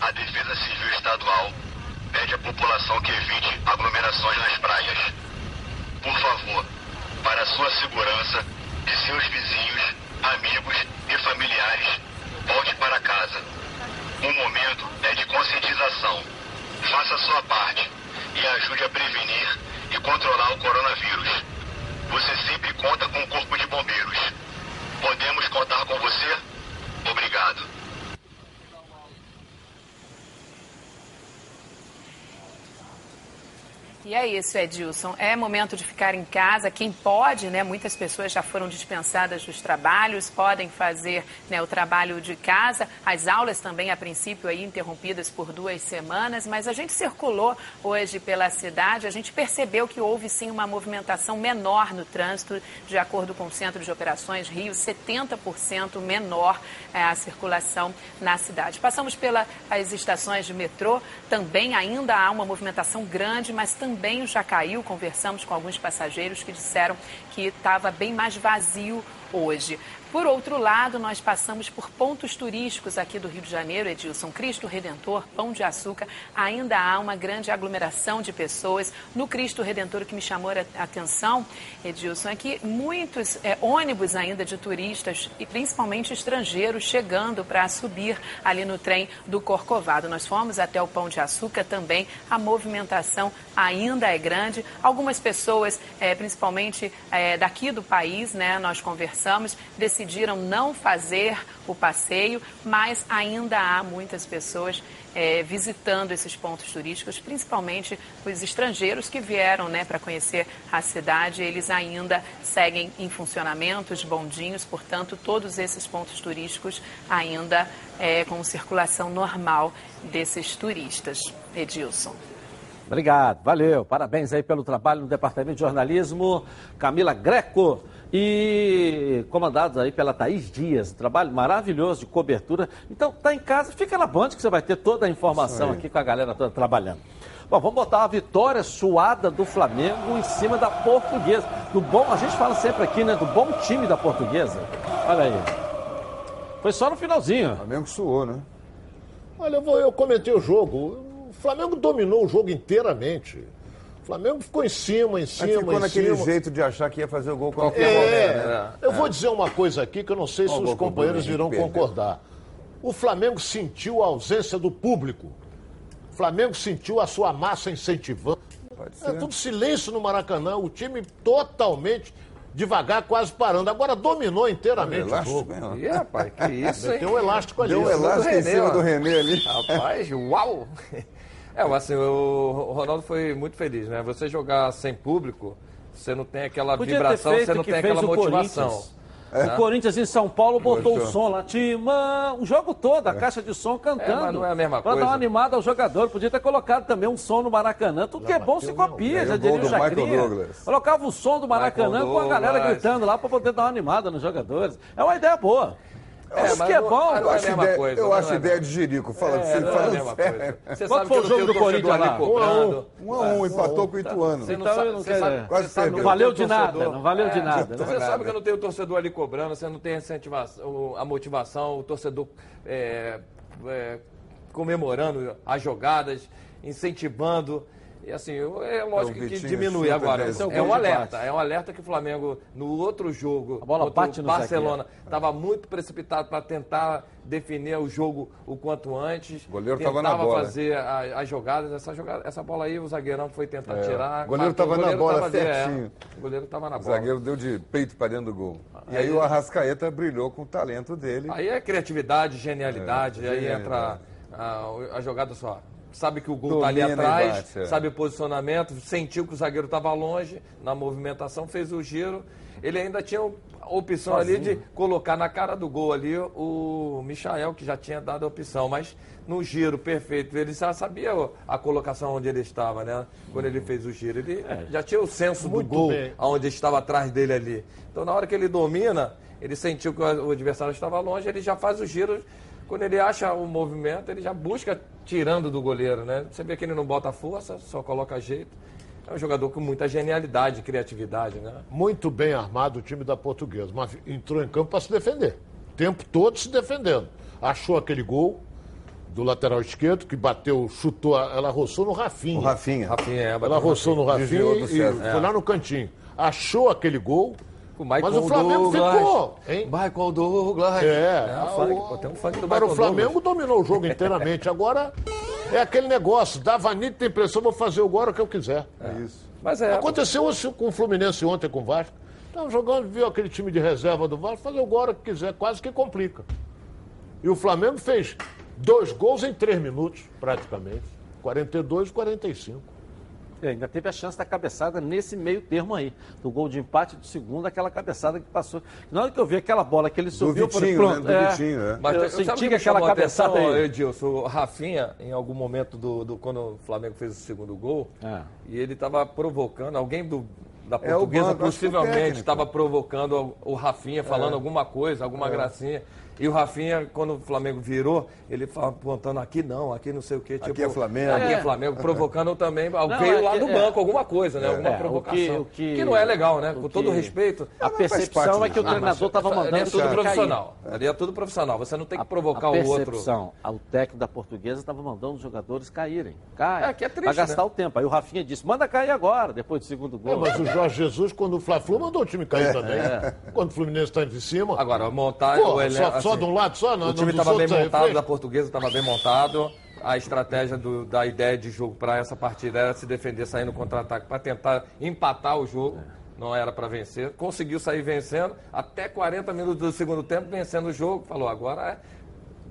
A Defesa Civil Estadual pede à população que evite aglomerações nas praias. Por favor, para sua segurança, de seus vizinhos, amigos e familiares, volte para casa. O momento é de conscientização. Faça a sua parte e ajude a prevenir e controlar o coronavírus. Você sempre conta com o Corpo de Bombeiros. Podemos contar com você? Obrigado. E é isso, Edilson. É momento de ficar em casa. Quem pode, né? Muitas pessoas já foram dispensadas dos trabalhos, podem fazer né, o trabalho de casa. As aulas também, a princípio, aí interrompidas por duas semanas. Mas a gente circulou hoje pela cidade, a gente percebeu que houve sim uma movimentação menor no trânsito, de acordo com o Centro de Operações Rio, 70% menor é, a circulação na cidade. Passamos pelas estações de metrô, também ainda há uma movimentação grande, mas também também já caiu. Conversamos com alguns passageiros que disseram que estava bem mais vazio hoje. Por outro lado, nós passamos por pontos turísticos aqui do Rio de Janeiro, Edilson. Cristo Redentor, Pão de Açúcar, ainda há uma grande aglomeração de pessoas. No Cristo Redentor, o que me chamou a atenção, Edilson, é que muitos é, ônibus ainda de turistas, e principalmente estrangeiros, chegando para subir ali no trem do Corcovado. Nós fomos até o Pão de Açúcar também, a movimentação ainda é grande. Algumas pessoas, é, principalmente é, daqui do país, né, nós conversamos, desse decidiram não fazer o passeio, mas ainda há muitas pessoas é, visitando esses pontos turísticos, principalmente os estrangeiros que vieram né, para conhecer a cidade. Eles ainda seguem em funcionamento, os bondinhos, portanto, todos esses pontos turísticos ainda é, com circulação normal desses turistas. Edilson. Obrigado, valeu. Parabéns aí pelo trabalho no Departamento de Jornalismo. Camila Greco e comandados aí pela Thaís Dias. Trabalho maravilhoso de cobertura. Então, tá em casa, fica na Band que você vai ter toda a informação aqui com a galera toda trabalhando. Bom, vamos botar uma vitória suada do Flamengo em cima da Portuguesa. Do bom, a gente fala sempre aqui, né, do bom time da Portuguesa. Olha aí. Foi só no finalzinho. O Flamengo suou, né? Olha, eu, vou, eu comentei o jogo. O Flamengo dominou o jogo inteiramente. O Flamengo ficou em cima, em cima, Mas ficou naquele cima. jeito de achar que ia fazer o gol qualquer é, momento. Né? Eu é. vou dizer uma coisa aqui que eu não sei se os companheiros irão concordar. O Flamengo sentiu a ausência do público. O Flamengo sentiu a sua massa incentivando. É tudo silêncio no Maracanã, o time totalmente devagar, quase parando. Agora dominou inteiramente o, o jogo. Ih, rapaz, que isso, hein? Tem um elástico ali. Deu um elástico em cima do René ali. Rapaz, uau! É, assim, o Ronaldo foi muito feliz, né? Você jogar sem público, você não tem aquela Podia vibração, você não tem aquela motivação. É. O Corinthians em São Paulo botou o som lá, Timão, o jogo todo, a é. caixa de som cantando. É, mas não é a mesma pra coisa. dar uma animada ao jogador. Podia ter colocado também um som no Maracanã. Tudo que é bom se copia, já diria o Chacrinha. Colocava o som do Maracanã com a galera gritando lá para poder dar uma animada nos jogadores. É uma ideia boa. É, acho que é bom. Eu acho, ideia, coisa, eu acho ideia de Jerico, falando, é, não falando é a sério. Você Quanto foi o jogo do Corinthians lá? Um a um. A um, empatou com o Ituano. Você então, não sabe, quase sabe, não valeu de nada, não valeu de nada. Você sabe que eu não tenho o torcedor ali cobrando, você não tem a motivação, o torcedor é, é, comemorando as jogadas, incentivando. E assim, é lógico então, que diminui agora. É, é um alerta. É um alerta que o Flamengo, no outro jogo, a bola bate no Barcelona, estava muito precipitado para tentar definir o jogo o quanto antes. O goleiro estava na bola. fazer as jogadas. Essa, jogada, essa bola aí, o zagueirão foi tentar é. tirar. O goleiro estava na bola tava certinho. É, o goleiro estava na bola. O zagueiro deu de peito para dentro do gol. E aí, aí, o Arrascaeta brilhou com o talento dele. Aí é criatividade, genialidade. É, aí genialidade. entra a, a jogada só sabe que o gol está ali atrás, bate, é. sabe o posicionamento, sentiu que o zagueiro estava longe na movimentação, fez o giro. Ele ainda tinha a opção Sozinho. ali de colocar na cara do gol ali o Michael, que já tinha dado a opção, mas no giro perfeito, ele já sabia a colocação onde ele estava, né? Quando ele fez o giro, ele é. já tinha o senso Muito do gol, bem. onde estava atrás dele ali. Então, na hora que ele domina, ele sentiu que o adversário estava longe, ele já faz o giro quando ele acha o movimento, ele já busca tirando do goleiro, né? Você vê que ele não bota força, só coloca jeito. É um jogador com muita genialidade, criatividade, né? Muito bem armado o time da Portuguesa, mas entrou em campo para se defender. O tempo todo se defendendo. Achou aquele gol do lateral esquerdo que bateu, chutou, ela roçou no Rafinha. O Rafinha. Rafinha é, ela roçou no Rafinha e, e foi lá no cantinho. Achou aquele gol, o Michael Mas o Flamengo Douglas, ficou, hein? Michael Douglas. É. é um funk, tem um funk do Agora o Flamengo Douglas. dominou o jogo inteiramente. Agora é aquele negócio, dava nítida impressão, vou fazer agora o que eu quiser. É isso. Mas é. Aconteceu isso com o Fluminense ontem com o Vasco. Estavam jogando, viu aquele time de reserva do Vasco, fazer agora o que quiser, quase que complica. E o Flamengo fez dois gols em três minutos, praticamente. 42 e 45. É, ainda teve a chance da cabeçada nesse meio termo aí. Do gol de empate do segundo, aquela cabeçada que passou. Na hora que eu vi aquela bola que ele subiu... Do Vitinho, pronto, né? Do é, Vitinho, é. Mas eu senti que aquela cabeçada atenção, aí... Edilson, o Rafinha, em algum momento do, do, quando o Flamengo fez o segundo gol, é. e ele estava provocando, alguém do, da é, portuguesa é, possivelmente estava provocando o, o Rafinha, falando é. alguma coisa, alguma é. gracinha. E o Rafinha, quando o Flamengo virou, ele apontando aqui não, aqui não sei o quê. Tipo, aqui é Flamengo. Aqui é, é Flamengo, provocando também. Veio lá do é, banco alguma coisa, né? Alguma provocação. O que, o que, que, não é legal, né? Com que, todo respeito. A percepção é que o treinador estava mandando. Ali é tudo profissional. Ali é tudo profissional. Você não tem que provocar a, a o outro. A percepção, o técnico da portuguesa estava mandando os jogadores caírem. Cai. É, que é triste. Pra gastar né? o tempo. Aí o Rafinha disse: manda cair agora, depois do segundo gol. mas o Jorge Jesus, quando o Fla-Flu, mandou o time cair também. Quando o Fluminense está de cima. Agora, montar o elenco. Só de um lado, só não o time estava bem montado, da portuguesa estava bem montado. A estratégia do, da ideia de jogo para essa partida era se defender saindo contra-ataque para tentar empatar o jogo. Não era para vencer. Conseguiu sair vencendo. Até 40 minutos do segundo tempo, vencendo o jogo. Falou, agora é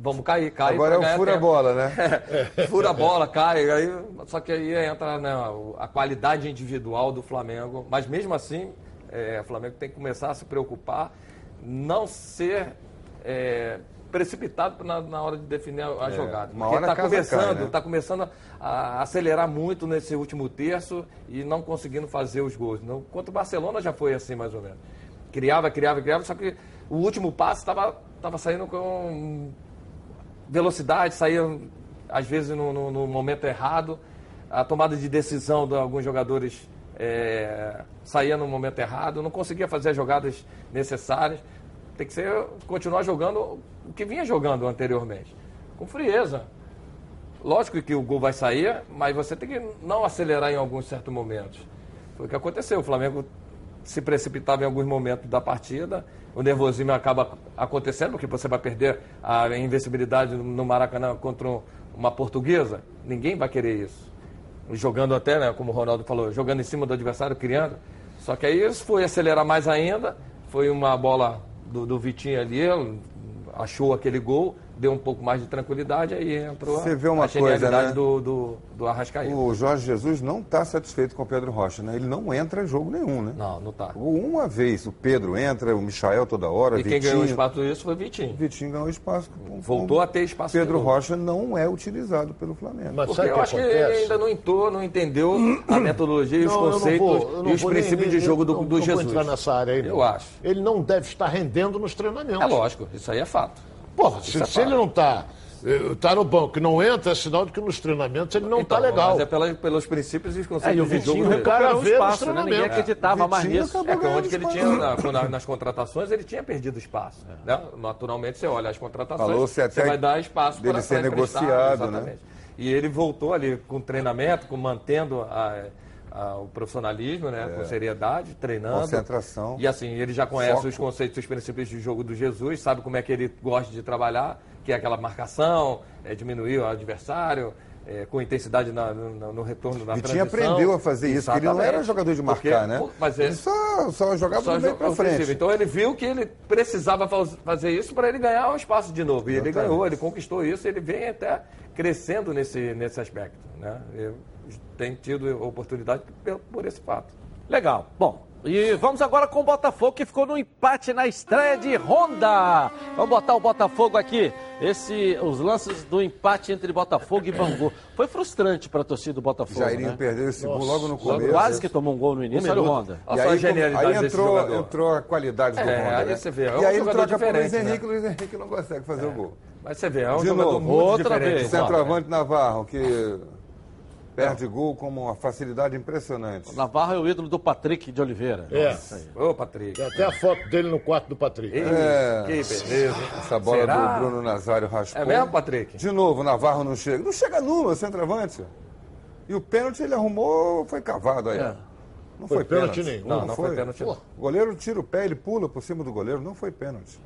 vamos cair, cai. Agora é o fura tempo. bola, né? fura bola, cai. Aí, só que aí entra né, a qualidade individual do Flamengo. Mas mesmo assim, é, o Flamengo tem que começar a se preocupar, não ser é, precipitado na, na, hora de definir a, a é, jogada. Porque está começando, né? tá começando a, acelerar muito nesse último terço e não conseguindo fazer os gols. Não, contra o Barcelona já foi assim, mais ou menos. Criava, criava, criava, só que o último passo estava saindo com velocidade, saía às vezes no, no, no, momento errado. A tomada de decisão de alguns jogadores é, saía no momento errado, não conseguia fazer as jogadas necessárias. Tem que ser continuar jogando o que vinha jogando anteriormente, com frieza. Lógico que o gol vai sair, mas você tem que não acelerar em alguns certos momentos. Foi o que aconteceu. O Flamengo se precipitava em alguns momentos da partida, o nervosismo acaba acontecendo, porque você vai perder a invencibilidade no Maracanã contra uma portuguesa. Ninguém vai querer isso. Jogando até, né, como o Ronaldo falou, jogando em cima do adversário, criando. Só que aí isso foi acelerar mais ainda. Foi uma bola do, do Vitinho ali, achou aquele gol deu um pouco mais de tranquilidade, aí entrou Você vê uma a coisa, né? do, do, do Arrascaeta. O Jorge Jesus não está satisfeito com o Pedro Rocha, né? Ele não entra em jogo nenhum, né? Não, não está. Uma vez o Pedro entra, o Michael toda hora, E Vitinho, quem ganhou espaço isso foi o Vitinho. Vitinho ganhou espaço. Voltou a ter espaço. Pedro Rocha não é utilizado pelo Flamengo. Mas Porque eu que acho acontece? que ele ainda não entrou, não entendeu a metodologia e os conceitos vou, e os princípios nem, de jogo do, do Jesus. Vou entrar nessa área aí, eu acho. Ele não deve estar rendendo nos treinamentos. É lógico, isso aí é fato. Porra, se, é se ele não está Está no banco, não entra, é sinal de que nos treinamentos ele não está então, legal. Mas é pela, pelos princípios e os conceitos é, e o Vitinho jogo. O cara vê espaço, né? Ninguém acreditava mais nisso. É que onde que ele tinha, na, nas contratações, ele tinha perdido espaço. É. Né? Naturalmente, você olha as contratações, você vai dar espaço para ser negociado, né? E ele voltou ali com treinamento, com mantendo a, o profissionalismo, né? É. Com seriedade, treinando. Concentração. E assim, ele já conhece foco. os conceitos e os princípios de jogo do Jesus, sabe como é que ele gosta de trabalhar que é aquela marcação, é, diminuir o adversário, é, com intensidade na, no, no, retorno da Vitinho aprendeu a fazer isso, porque ele não era jogador de marcar, porque, né? Mas ele, ele só, só jogava só do meio para frente. Então ele viu que ele precisava fazer isso para ele ganhar o espaço de novo. E ele ganhou, ele conquistou isso, ele vem até crescendo nesse, nesse aspecto. Né? Eu tenho tido oportunidade por, por esse fato. Legal. Bom, e vamos agora com o Botafogo, que ficou no empate na estreia de Honda. Vamos botar o Botafogo aqui. Esse, os lances do empate entre Botafogo e Bangu. Foi frustrante para a torcida do Botafogo. Já iriam né? perder esse gol logo no começo. Quase que tomou um gol no início, um olha o Honda. E aí, aí entrou, entrou a qualidade do é, Honda. Aí né? você vê, é um e aí troca para o Luiz Henrique, o Luiz Henrique não consegue fazer é. o gol. Mas você vê, é um de jogador novo, muito outra diferente. Vez. Centroavante Navarro, que Perde gol com uma facilidade impressionante. O Navarro é o ídolo do Patrick de Oliveira. É. Ô, Patrick. Tem até a foto dele no quarto do Patrick. É. Que beleza. Essa bola Será? do Bruno Nazário raspou. É mesmo, Patrick? De novo, o Navarro não chega. Não chega numa, centroavante. E o pênalti ele arrumou, foi cavado aí. É. Não foi, foi pênalti, pênalti nenhum. Não, não, não foi, foi pênalti. O goleiro tira o pé, ele pula por cima do goleiro. Não foi pênalti.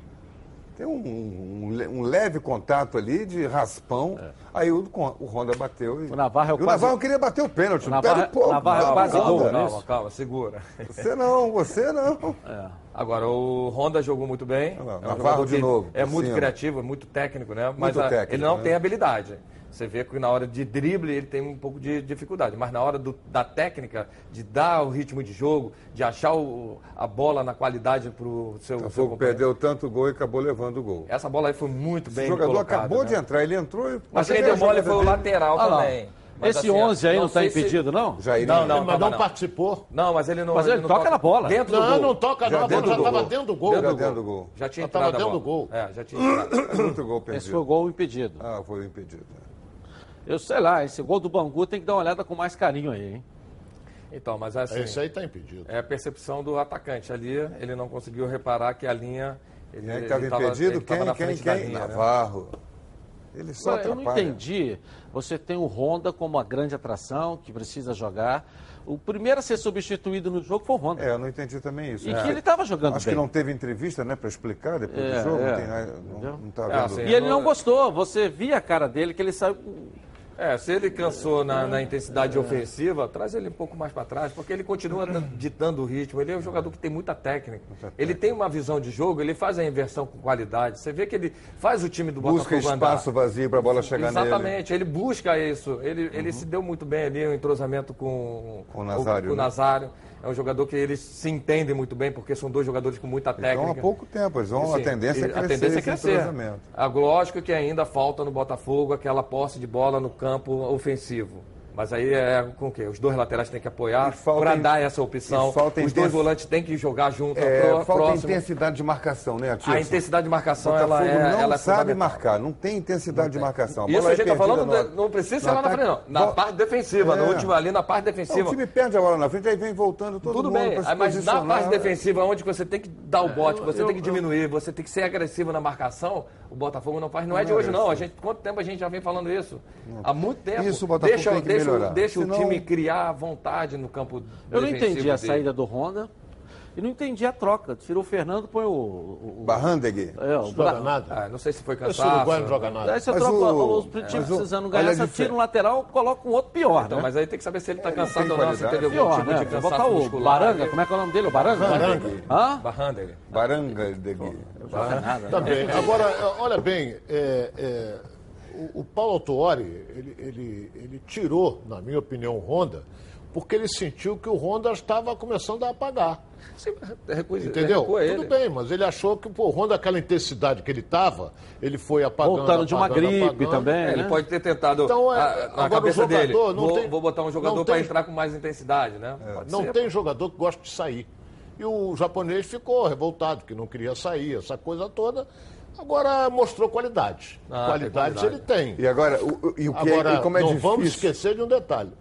Tem um, um, um, leve contato ali de raspão. É. Aí o, o Honda bateu. E, o Navarro, é o, quase... o Navarro queria bater o pênalti. O Navarro, pô, Navarro é quase gol. Calma, calma, calma, segura. Você não, você não. É. Agora, o Honda jogou muito bem. Não, é um Navarro de novo. É muito cima. criativo, é muito técnico, né? Mas a, técnico, ele não né? tem habilidade. Você vê que na hora de drible ele tem um pouco de dificuldade, mas na hora do, da técnica, de dar o ritmo de jogo, de achar o, a bola na qualidade para o seu, o seu perdeu tanto gol e acabou levando o gol. Essa bola aí foi muito bem O jogador colocada, acabou né? de entrar, ele entrou e... Mas quem deu mole foi o lateral ah, também. Mas, Esse assim, 11 aí não está impedido, se... não? Jair não, não, mas não, não, participou. Não, mas ele não. Mas ele, ele toca, toca, na bola. Dentro não, do gol. não toca já não, dentro já estava dentro do gol. Dentro do, dentro do gol. Já tinha entrado. dentro do gol. É, já tinha entrado. Muito gol perdido. Esse foi o gol impedido. Ah, foi impedido. Eu sei lá, esse gol do Bangu tem que dar uma olhada com mais carinho aí, hein? Então, mas assim. Esse aí está impedido. É a percepção do atacante. Ali ele não conseguiu reparar que a linha. Ele, quem estava impedido? Quem, quem, quem? Linha, né? Navarro. Né? Ele só Agora, Eu não entendi. Você tem o Honda como uma grande atração, que precisa jogar. O primeiro a ser substituído no jogo foi o Honda. É, eu não entendi também isso. E é. que ele estava jogando Acho bem. que não teve entrevista, né, para explicar depois é, do jogo. É. Não tem, não, não tá é, assim, e ele não gostou. Você via a cara dele que ele saiu é, se ele cansou na, na intensidade ofensiva, traz ele um pouco mais para trás, porque ele continua ditando o ritmo. Ele é um jogador que tem muita técnica. Ele tem uma visão de jogo, ele faz a inversão com qualidade. Você vê que ele faz o time do busca Botafogo Busca espaço andar. vazio para a bola chegar Exatamente, nele. Exatamente, ele busca isso. Ele, ele uhum. se deu muito bem ali, o um entrosamento com, com o Nazário. Com o Nazário. Né? É um jogador que eles se entendem muito bem, porque são dois jogadores com muita técnica. Então, há pouco tempo, eles vão, Sim, a tendência é crescer. A tendência é crescer. A, lógico que ainda falta no Botafogo aquela posse de bola no campo ofensivo. Mas aí é com o quê? Os dois laterais têm que apoiar para dar essa opção. Os dois volantes têm que jogar junto. É, pro, falta próximo. intensidade de marcação, né, Tilson? A intensidade de marcação, ela é. não ela é sabe marcar, não tem intensidade não de marcação. Isso a gente está falando, no... não precisa ser lá na frente, não. Na parte defensiva, é. no último ali, na parte defensiva. Não, o time perde a bola na frente, aí vem voltando todo Tudo mundo. Tudo bem, mas na parte defensiva, onde você tem que dar o bote, você eu, tem que diminuir, você tem que ser agressivo na marcação, o Botafogo não faz. Não, é de hoje, não. A gente, quanto tempo a gente já vem falando isso? Há muito tempo. Isso o Botafogo deixa, tem que deixa, melhorar. Deixa o time criar vontade no campo Eu não entendi a saída do Honda. E não entendi a troca. Tirou o Fernando, põe o. o, o... Barrandeg. É, o Bra... nada. Ah, não sei se foi cansado. Esse Uruguai não joga nada. Aí você mas troca o... os times é, precisando ganhar, você tira um lateral coloca um outro pior. Então, né? Mas aí tem que saber se ele está é, cansado ou não, se teve algum pior, tipo né? de cansaço botar o muscular. Baranga, como é que é o nome dele? O Baranga? Baranga. Hã? Barandeg. Barandeg. Baranga. Também. Agora, olha bem, é, é, o, o Paulo Autuori, ele, ele, ele tirou, na minha opinião, o Honda porque ele sentiu que o Honda estava começando a apagar. Sim, Entendeu? Tudo bem, mas ele achou que pô, o Honda, aquela intensidade que ele estava, ele foi apagando. Voltando de uma gripe apagando. também. É, né? Ele pode ter tentado. Então, é, a, na cabeça jogador, dele. Vou, tem, vou, botar um jogador para entrar com mais intensidade, né? É. Não ser, tem pô. jogador que gosta de sair. E o japonês ficou revoltado, que não queria sair, essa coisa toda. Agora mostrou qualidade. Ah, qualidade, qualidade, ele tem. E agora, o, e o que é- agora, é, como é não difícil... vamos esquecer de um detalhe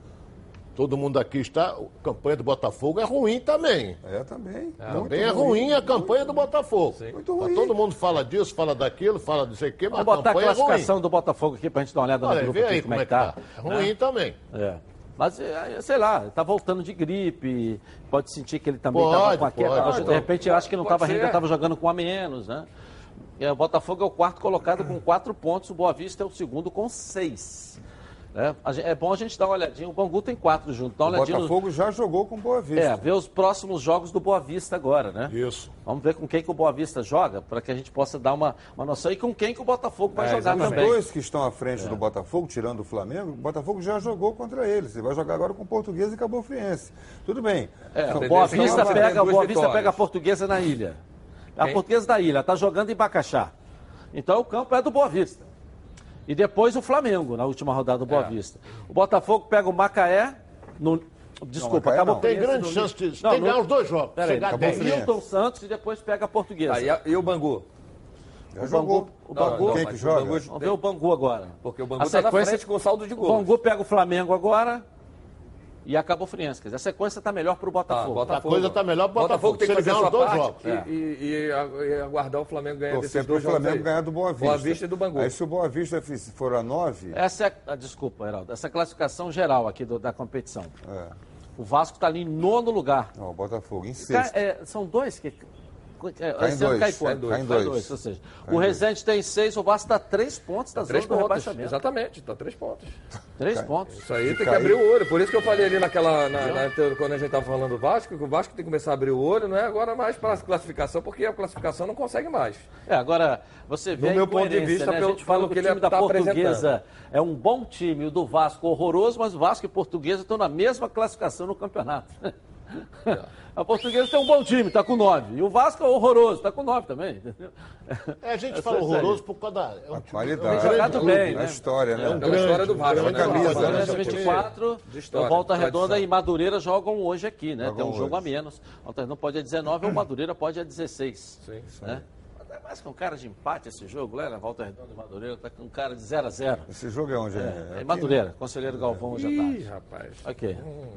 todo mundo aqui está. A campanha do Botafogo é ruim também. É, também. É, também é ruim, ruim a campanha do Botafogo. Sim. Muito ruim. todo mundo fala disso, fala daquilo, fala não sei o quê, mas Vamos a botar a classificação é do Botafogo aqui pra gente dar uma olhada Olha, no grupo vê aí como, é que tá. tá. É ruim né? também. É. Mas, é, sei lá, está voltando de gripe, pode sentir que ele também estava com a queda. De repente, eu acho que não tava, ainda estava jogando com a menos, né? E o Botafogo é o quarto colocado com quatro pontos, o Boa Vista é o segundo com seis. É, é bom a gente dar uma olhadinha. O Bangu tem quatro juntos. o Botafogo no... já jogou com Boa Vista. É, ver os próximos jogos do Boa Vista agora, né? Isso. Vamos ver com quem que o Boa Vista joga, para que a gente possa dar uma, uma noção e com quem que o Botafogo vai é, jogar também. Os dois que estão à frente é. do Botafogo, tirando o Flamengo, o Botafogo já jogou contra eles. Ele vai jogar agora com o Português e Cabo Friense. Tudo bem. É, o Boa Vista, pega, Boa Vista pega a Portuguesa na ilha. A Portuguesa da ilha está jogando em Bacaxá. Então o campo é do Boa Vista. E depois o Flamengo, na última rodada do Boa é. Vista. O Botafogo pega o Macaé no. Desculpa, não, acabou Tem grande chance de não, tem ganhar os dois jogos. Peraí, o Milton Santos e depois pega a portuguesa. Ah, e, e, o Bangu? o Bangu. O Bangu. Não, quem que joga? Bangu, Vamos ver o Bangu agora. Porque o Bangu está sequência... na frente com saldo de gol. O Bangu pega o Flamengo agora e acabou Friense. Quer dizer, a sequência está melhor para o Botafogo. Ah, Botafogo. A coisa está melhor para o Botafogo. Botafogo tem que ganhar os dois jogos. É. E, e, e, aguardar o Flamengo ganhar desses dois jogos. o Flamengo ganhar do Boa Vista. Boa Vista e do Bangu. Aí se o Boa Vista for a nove... Essa é, ah, desculpa, Heraldo, essa é a classificação geral aqui do, da competição. É. O Vasco está ali em nono lugar. Não, o Botafogo em sexto. É, são dois que é, cai em dois. Cai, cai, dois. cai em dois. dois. Ou seja, cai o Resende tem seis, o Vasco está três pontos da tá três zona pontos. do rebaixamento. Exatamente, está três pontos. Três cai. pontos. Isso aí Se tem que abrir o olho. Por isso que eu falei ali naquela. Na, na, quando a gente estava falando do Vasco, que o Vasco tem que começar a abrir o olho, não é agora mais para a classificação, porque a classificação não consegue mais. É, agora, você vê. Do meu ponto de vista, né? a gente fala que, que o time da tá portuguesa é um bom time, o do Vasco horroroso, mas o Vasco e Portuguesa estão na mesma classificação no campeonato. É. A Portuguesa tem um bom time, está com nove. E o Vasco é horroroso, está com nove também. Entendeu? É, a gente fala horroroso por causa da. É um a qualidade. Tem jogado bem, né? A história, né? É, um grande, história do Vasco, né? Camisa, né? 24, história, Volta Redonda e Madureira jogam hoje aqui, né? Jogam tem um hoje. jogo a menos. Volta Redonda pode a 19 ou Madureira pode a 16. Sim, sim. Né? É mais com cara de empate esse jogo, né? Volta Redonda e Madureira, tá com cara de 0 a 0 Esse jogo é onde? É, é, é Madureira, né? Conselheiro Galvão hoje à tarde. Ih, rapaz. Ok. Hum.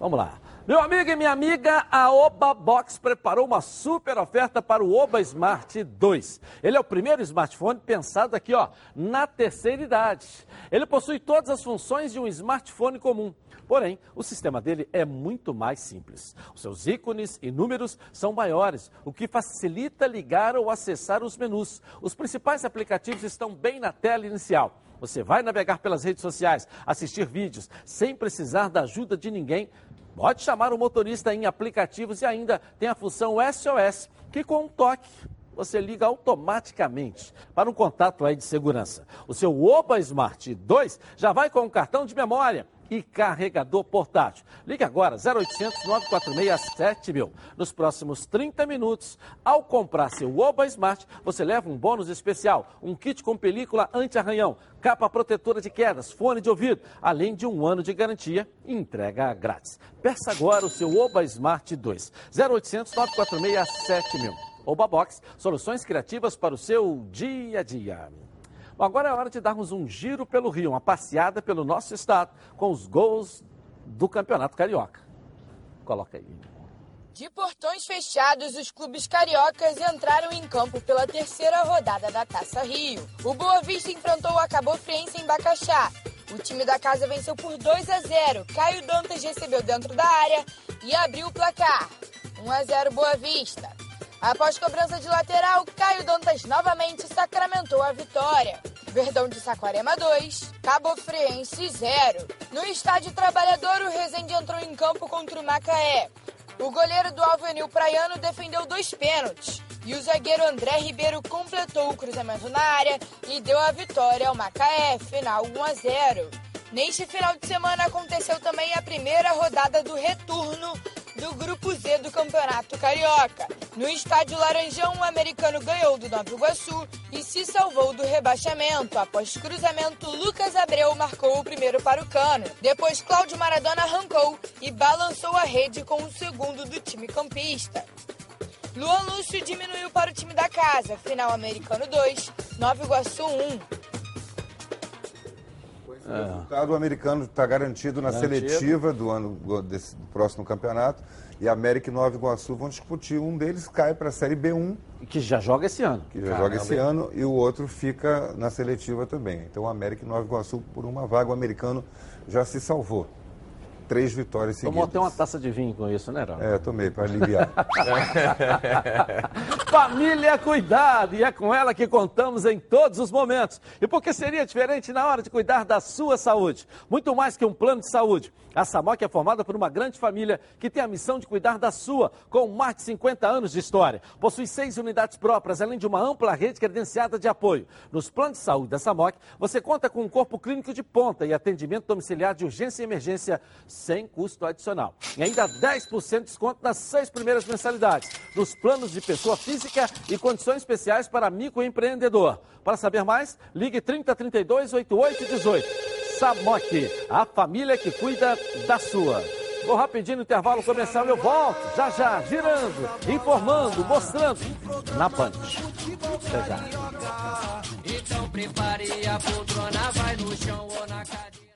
Vamos lá. Meu amigo e minha amiga, a Oba Box preparou uma super oferta para o Oba Smart 2. Ele é o primeiro smartphone pensado aqui, ó, na terceira idade. Ele possui todas as funções de um smartphone comum. Porém, o sistema dele é muito mais simples. Os seus ícones e números são maiores, o que facilita ligar ou acessar os menus. Os principais aplicativos estão bem na tela inicial. Você vai navegar pelas redes sociais, assistir vídeos, sem precisar da ajuda de ninguém Pode chamar o motorista em aplicativos e ainda tem a função SOS, que com um toque você liga automaticamente para um contato aí de segurança. O seu Oba Smart 2 já vai com um cartão de memória e carregador portátil. Ligue agora, 0800 946 7000. Nos próximos 30 minutos, ao comprar seu Oba Smart, você leva um bônus especial, um kit com película anti-arranhão, capa protetora de quedas, fone de ouvido, além de um ano de garantia e entrega grátis. Peça agora o seu Oba Smart 2, 0800 946 7000. Oba Box, soluções criativas para o seu dia a dia. Agora é hora de darmos um giro pelo Rio, uma passeada pelo nosso estado com os gols do Campeonato Carioca. Coloca aí. De portões fechados, os clubes cariocas entraram em campo pela terceira rodada da Taça Rio. O Boa Vista enfrentou o Acabou Friense em Bacaxá. O time da casa venceu por 2 a 0. Caio Dantas recebeu dentro da área e abriu o placar. 1 a 0 Boa Vista. Após cobrança de lateral, Caio Dantas novamente sacramentou a vitória. Verdão de Saquarema 2, Cabo Friense 0. No estádio Trabalhador, o Rezende entrou em campo contra o Macaé. O goleiro do Alvenil Praiano defendeu dois pênaltis. E o zagueiro André Ribeiro completou o cruzamento na área e deu a vitória ao Macaé, final 1 a 0. Neste final de semana aconteceu também a primeira rodada do retorno do Grupo Z do Campeonato Carioca. No estádio Laranjão, o americano ganhou do Nova Iguaçu e se salvou do rebaixamento. Após cruzamento, Lucas Abreu marcou o primeiro para o Cano. Depois, Cláudio Maradona arrancou e balançou a rede com o segundo do time campista. Luan Lúcio diminuiu para o time da casa. Final americano 2, Nova Iguaçu 1. É. O resultado americano está garantido na garantido. seletiva do ano desse, do próximo campeonato. E América e Nova Iguaçu vão discutir. Um deles cai para a Série B1. Que já joga esse ano. Que já Caramba. joga esse ano. E o outro fica na seletiva também. Então, América e Nova Iguaçu, por uma vaga, o americano já se salvou três vitórias seguidas. Tomou até uma taça de vinho com isso, né, Ralf? É, tomei, para aliviar. Família Cuidado, e é com ela que contamos em todos os momentos. E porque seria diferente na hora de cuidar da sua saúde? Muito mais que um plano de saúde. A Samoc é formada por uma grande família que tem a missão de cuidar da sua, com mais de 50 anos de história. Possui seis unidades próprias, além de uma ampla rede credenciada de apoio. Nos planos de saúde da Samoc, você conta com um corpo clínico de ponta e atendimento domiciliar de urgência e emergência sem custo adicional. E ainda 10% de desconto nas seis primeiras mensalidades, nos planos de pessoa física e condições especiais para microempreendedor. Para saber mais, ligue 3032 8818. Samok, a família que cuida da sua. Vou rapidinho no intervalo comercial, eu volto, já já, girando, informando, mostrando na Band. Até já. Então prepare a poltrona, vai no chão ou na cadeira.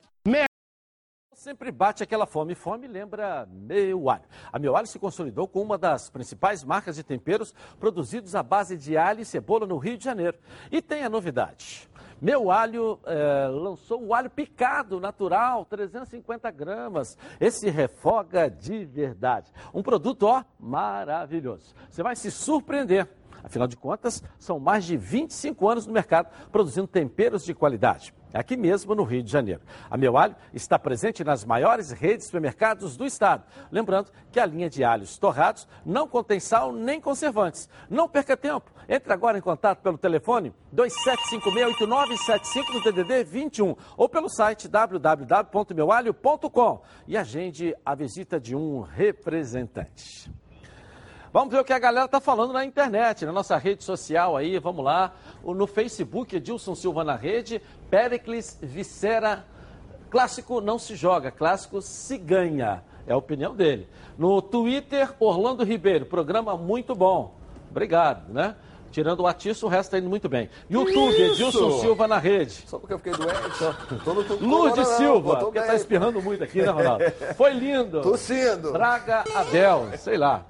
Sempre bate aquela fome. Fome lembra Meu Alho. A Meu Alho se consolidou com uma das principais marcas de temperos produzidos à base de alho e cebola no Rio de Janeiro. E tem a novidade. Meu Alho é, lançou o alho picado natural, 350 gramas. Esse refoga de verdade. Um produto, ó, maravilhoso. Você vai se surpreender. Afinal de contas, são mais de 25 anos no mercado produzindo temperos de qualidade aqui mesmo no Rio de Janeiro. A Meu Alho está presente nas maiores redes de supermercados do estado. Lembrando que a linha de alhos torrados não contém sal nem conservantes. Não perca tempo. Entre agora em contato pelo telefone 27568975 no DDD 21 ou pelo site www.meualho.com e agende a visita de um representante. Vamos ver o que a galera está falando na internet, na nossa rede social aí, vamos lá. No Facebook, Edilson Silva na rede, Pericles Vicera. Clássico não se joga, clássico se ganha. É a opinião dele. No Twitter, Orlando Ribeiro, programa muito bom. Obrigado, né? Tirando o Atiço, o resto está indo muito bem. YouTube, Edilson Silva na rede. Só porque eu fiquei doente. Lourdes Silva, porque está espirrando muito aqui, né, Ronaldo? Foi lindo. Tossindo. Traga Abel, sei lá.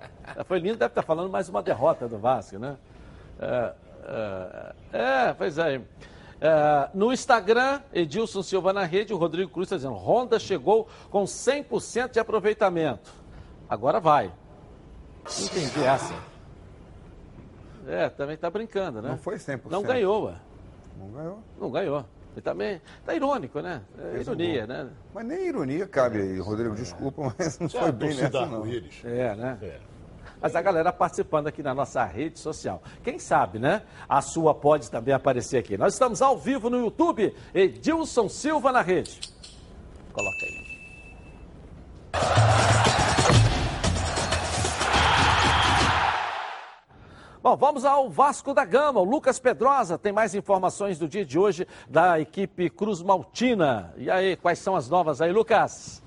Foi lindo, deve estar tá falando mais uma derrota do Vasco, né? É, é, é pois é. é. no Instagram, Edilson Silva na rede, o Rodrigo Cruz está dizendo: Honda chegou com 100% de aproveitamento. Agora vai. Entendi essa. É, também está brincando, né? Não foi 100%. Não ganhou, ué. Não ganhou. Não ganhou. E também está irônico, né? É ironia, né? Mas nem ironia cabe aí, Rodrigo. Desculpa, mas não foi bem nessa, não. É, né? É. Mas a galera participando aqui na nossa rede social. Quem sabe, né? A sua pode também aparecer aqui. Nós estamos ao vivo no YouTube. Edilson Silva na rede. Coloca aí. Bom, vamos ao Vasco da Gama. O Lucas Pedrosa tem mais informações do dia de hoje da equipe Cruz Maltina. E aí, quais são as novas aí, Lucas?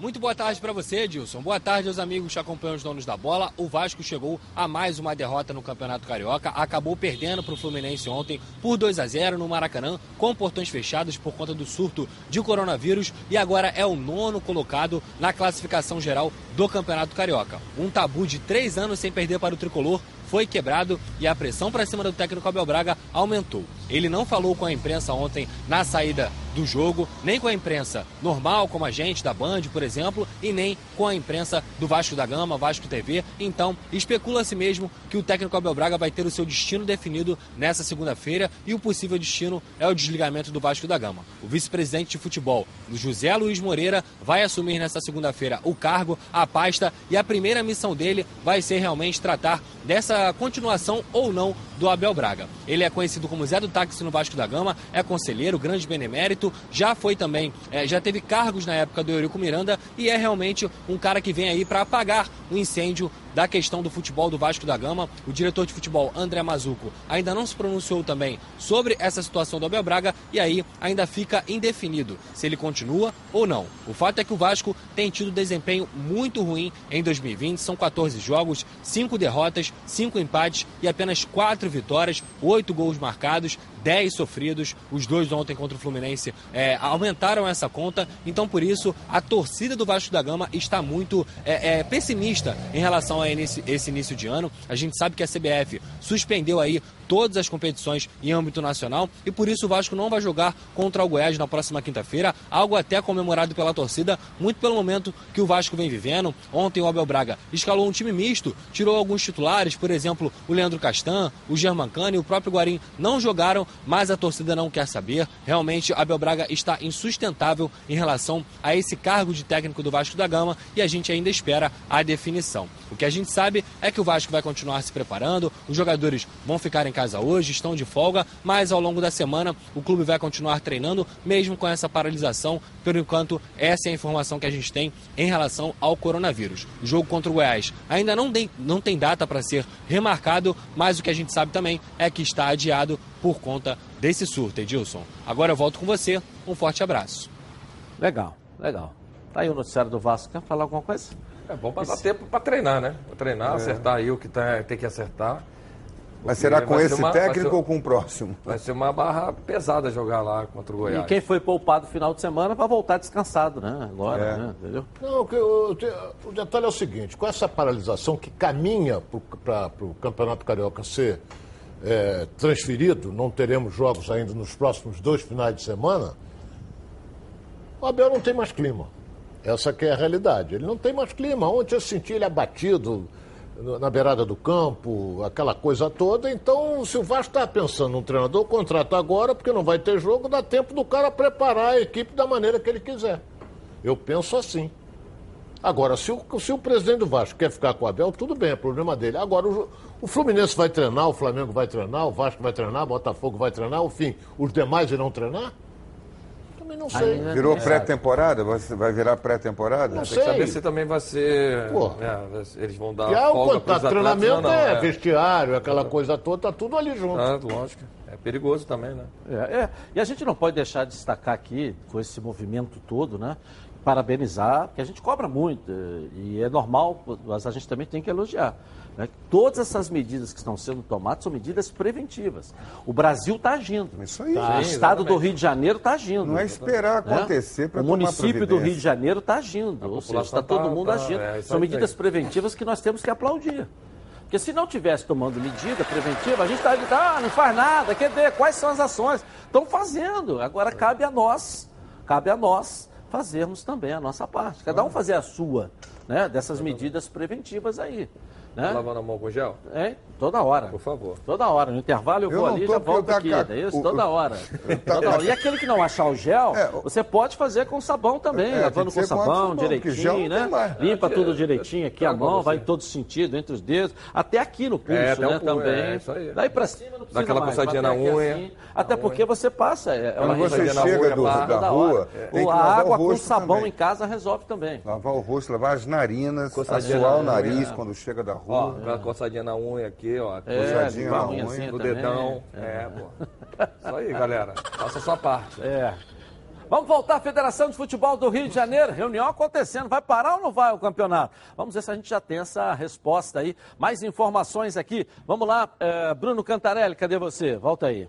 Muito boa tarde para você, Edilson. Boa tarde aos amigos que acompanham os donos da bola. O Vasco chegou a mais uma derrota no Campeonato Carioca. Acabou perdendo para o Fluminense ontem por 2 a 0 no Maracanã, com portões fechados por conta do surto de coronavírus. E agora é o nono colocado na classificação geral do Campeonato Carioca. Um tabu de três anos sem perder para o tricolor foi quebrado e a pressão para cima do técnico Abel Braga aumentou. Ele não falou com a imprensa ontem na saída do jogo, nem com a imprensa normal, como a gente da Band, por exemplo, e nem com a imprensa do Vasco da Gama, Vasco TV. Então, especula-se mesmo que o técnico Abel Braga vai ter o seu destino definido nessa segunda-feira e o possível destino é o desligamento do Vasco da Gama. O vice-presidente de futebol, José Luiz Moreira, vai assumir nessa segunda-feira o cargo, a pasta e a primeira missão dele vai ser realmente tratar dessa continuação ou não do Abel Braga. Ele é conhecido como Zé do Táxi no Vasco da Gama, é conselheiro, grande benemérito, já foi também, é, já teve cargos na época do Eurico Miranda e é realmente um cara que vem aí para apagar o incêndio da questão do futebol do Vasco da Gama. O diretor de futebol, André Mazuco, ainda não se pronunciou também sobre essa situação do Abel Braga e aí ainda fica indefinido se ele continua ou não. O fato é que o Vasco tem tido desempenho muito ruim em 2020. São 14 jogos, 5 derrotas, 5 empates e apenas 4 vitórias, 8 gols marcados, 10 sofridos. Os dois ontem contra o Fluminense é, aumentaram essa conta. Então, por isso, a torcida do Vasco da Gama está muito é, é, pessimista em relação a esse, esse início de ano. A gente sabe que a CBF suspendeu aí todas as competições em âmbito nacional e por isso o Vasco não vai jogar contra o Goiás na próxima quinta-feira, algo até comemorado pela torcida, muito pelo momento que o Vasco vem vivendo. Ontem o Abel Braga escalou um time misto, tirou alguns titulares, por exemplo, o Leandro Castan, o Germancano e o próprio Guarim não jogaram, mas a torcida não quer saber. Realmente, Abel Braga está insustentável em relação a esse cargo de técnico do Vasco da Gama e a gente ainda espera a definição. O que a gente sabe é que o Vasco vai continuar se preparando, os jogadores vão ficar em casa hoje, estão de folga, mas ao longo da semana o clube vai continuar treinando, mesmo com essa paralisação. Por enquanto, essa é a informação que a gente tem em relação ao coronavírus. O jogo contra o Goiás ainda não tem, não tem data para ser remarcado, mas o que a gente sabe também é que está adiado por conta desse surto, Edilson. Agora eu volto com você, um forte abraço. Legal, legal. Tá aí o noticiário do Vasco. Quer falar alguma coisa? É bom para dar tempo para treinar, né? Pra treinar, é. acertar aí o que tá, tem que acertar. Mas será com esse uma, técnico ser, ou com o próximo? Vai ser uma barra pesada jogar lá contra o Goiás. E quem foi poupado no final de semana vai voltar descansado, né? Agora, é. né? Entendeu? Não, o, o, detalhe é o seguinte: com essa paralisação que caminha para o Campeonato Carioca ser é, transferido, não teremos jogos ainda nos próximos dois finais de semana, o Abel não tem mais clima. Essa que é a realidade. Ele não tem mais clima. Ontem eu senti ele abatido na beirada do campo, aquela coisa toda. Então, se o Vasco está pensando num treinador, contrata agora, porque não vai ter jogo, dá tempo do cara preparar a equipe da maneira que ele quiser. Eu penso assim. Agora, se o, se o presidente do Vasco quer ficar com o Abel, tudo bem, é problema dele. Agora, o, o Fluminense vai treinar, o Flamengo vai treinar, o Vasco vai treinar, o Botafogo vai treinar, enfim, os demais irão treinar? Não sei. Aí, Virou é. pré-temporada? Vai virar pré-temporada? Não Tem sei. que saber se também vai ser. É, eles vão dar. E aí, o treinamento não, é, é, vestiário, aquela coisa toda, tá tudo ali junto. Ah, lógico. É perigoso também, né? É, é, E a gente não pode deixar de destacar aqui, com esse movimento todo, né? Parabenizar, porque a gente cobra muito, e é normal, mas a gente também tem que elogiar. Né? Todas essas medidas que estão sendo tomadas são medidas preventivas. O Brasil está agindo. Isso aí. Tá. O Estado do Rio de Janeiro está agindo. Não é esperar né? acontecer né? para O município do Rio de Janeiro está agindo. Ou seja, está todo tá, mundo tá, agindo. É, são medidas preventivas que nós temos que aplaudir. Porque se não tivesse tomando medida preventiva, a gente estaria dizendo, ah, não faz nada, quer dizer, quais são as ações? Estão fazendo. Agora cabe a nós, cabe a nós fazermos também a nossa parte. Cada um fazer a sua, né, dessas medidas preventivas aí. Né? Lavando a mão com gel? É, toda hora. Por favor. Toda hora. No intervalo eu, eu vou ali e já volto aqui. É isso, toda hora. toda hora. E aquele que não achar o gel, é, você pode fazer com sabão também, é, lavando com sabão, sabão direitinho, né? Limpa tudo direitinho aqui a mão, vai em todo sentido, entre os dedos, até aqui no pulso, é, né? também. É, isso aí. Daí pra cima não precisa Dá aquela mais, coçadinha na unha. Assim, até porque você passa. É, Quando você chega do, da rua, a água com sabão em casa resolve também. Lavar o rosto, lavar as narinas, suar o nariz quando chega da rua. Coçadinha na unha aqui, ó. É, coçadinha na unha, assim no dedão. É, é pô. Isso aí, galera. Faça a sua parte. É. Vamos voltar à Federação de Futebol do Rio de Janeiro. Reunião acontecendo. Vai parar ou não vai o campeonato? Vamos ver se a gente já tem essa resposta aí. Mais informações aqui. Vamos lá, é, Bruno Cantarelli, cadê você? Volta aí.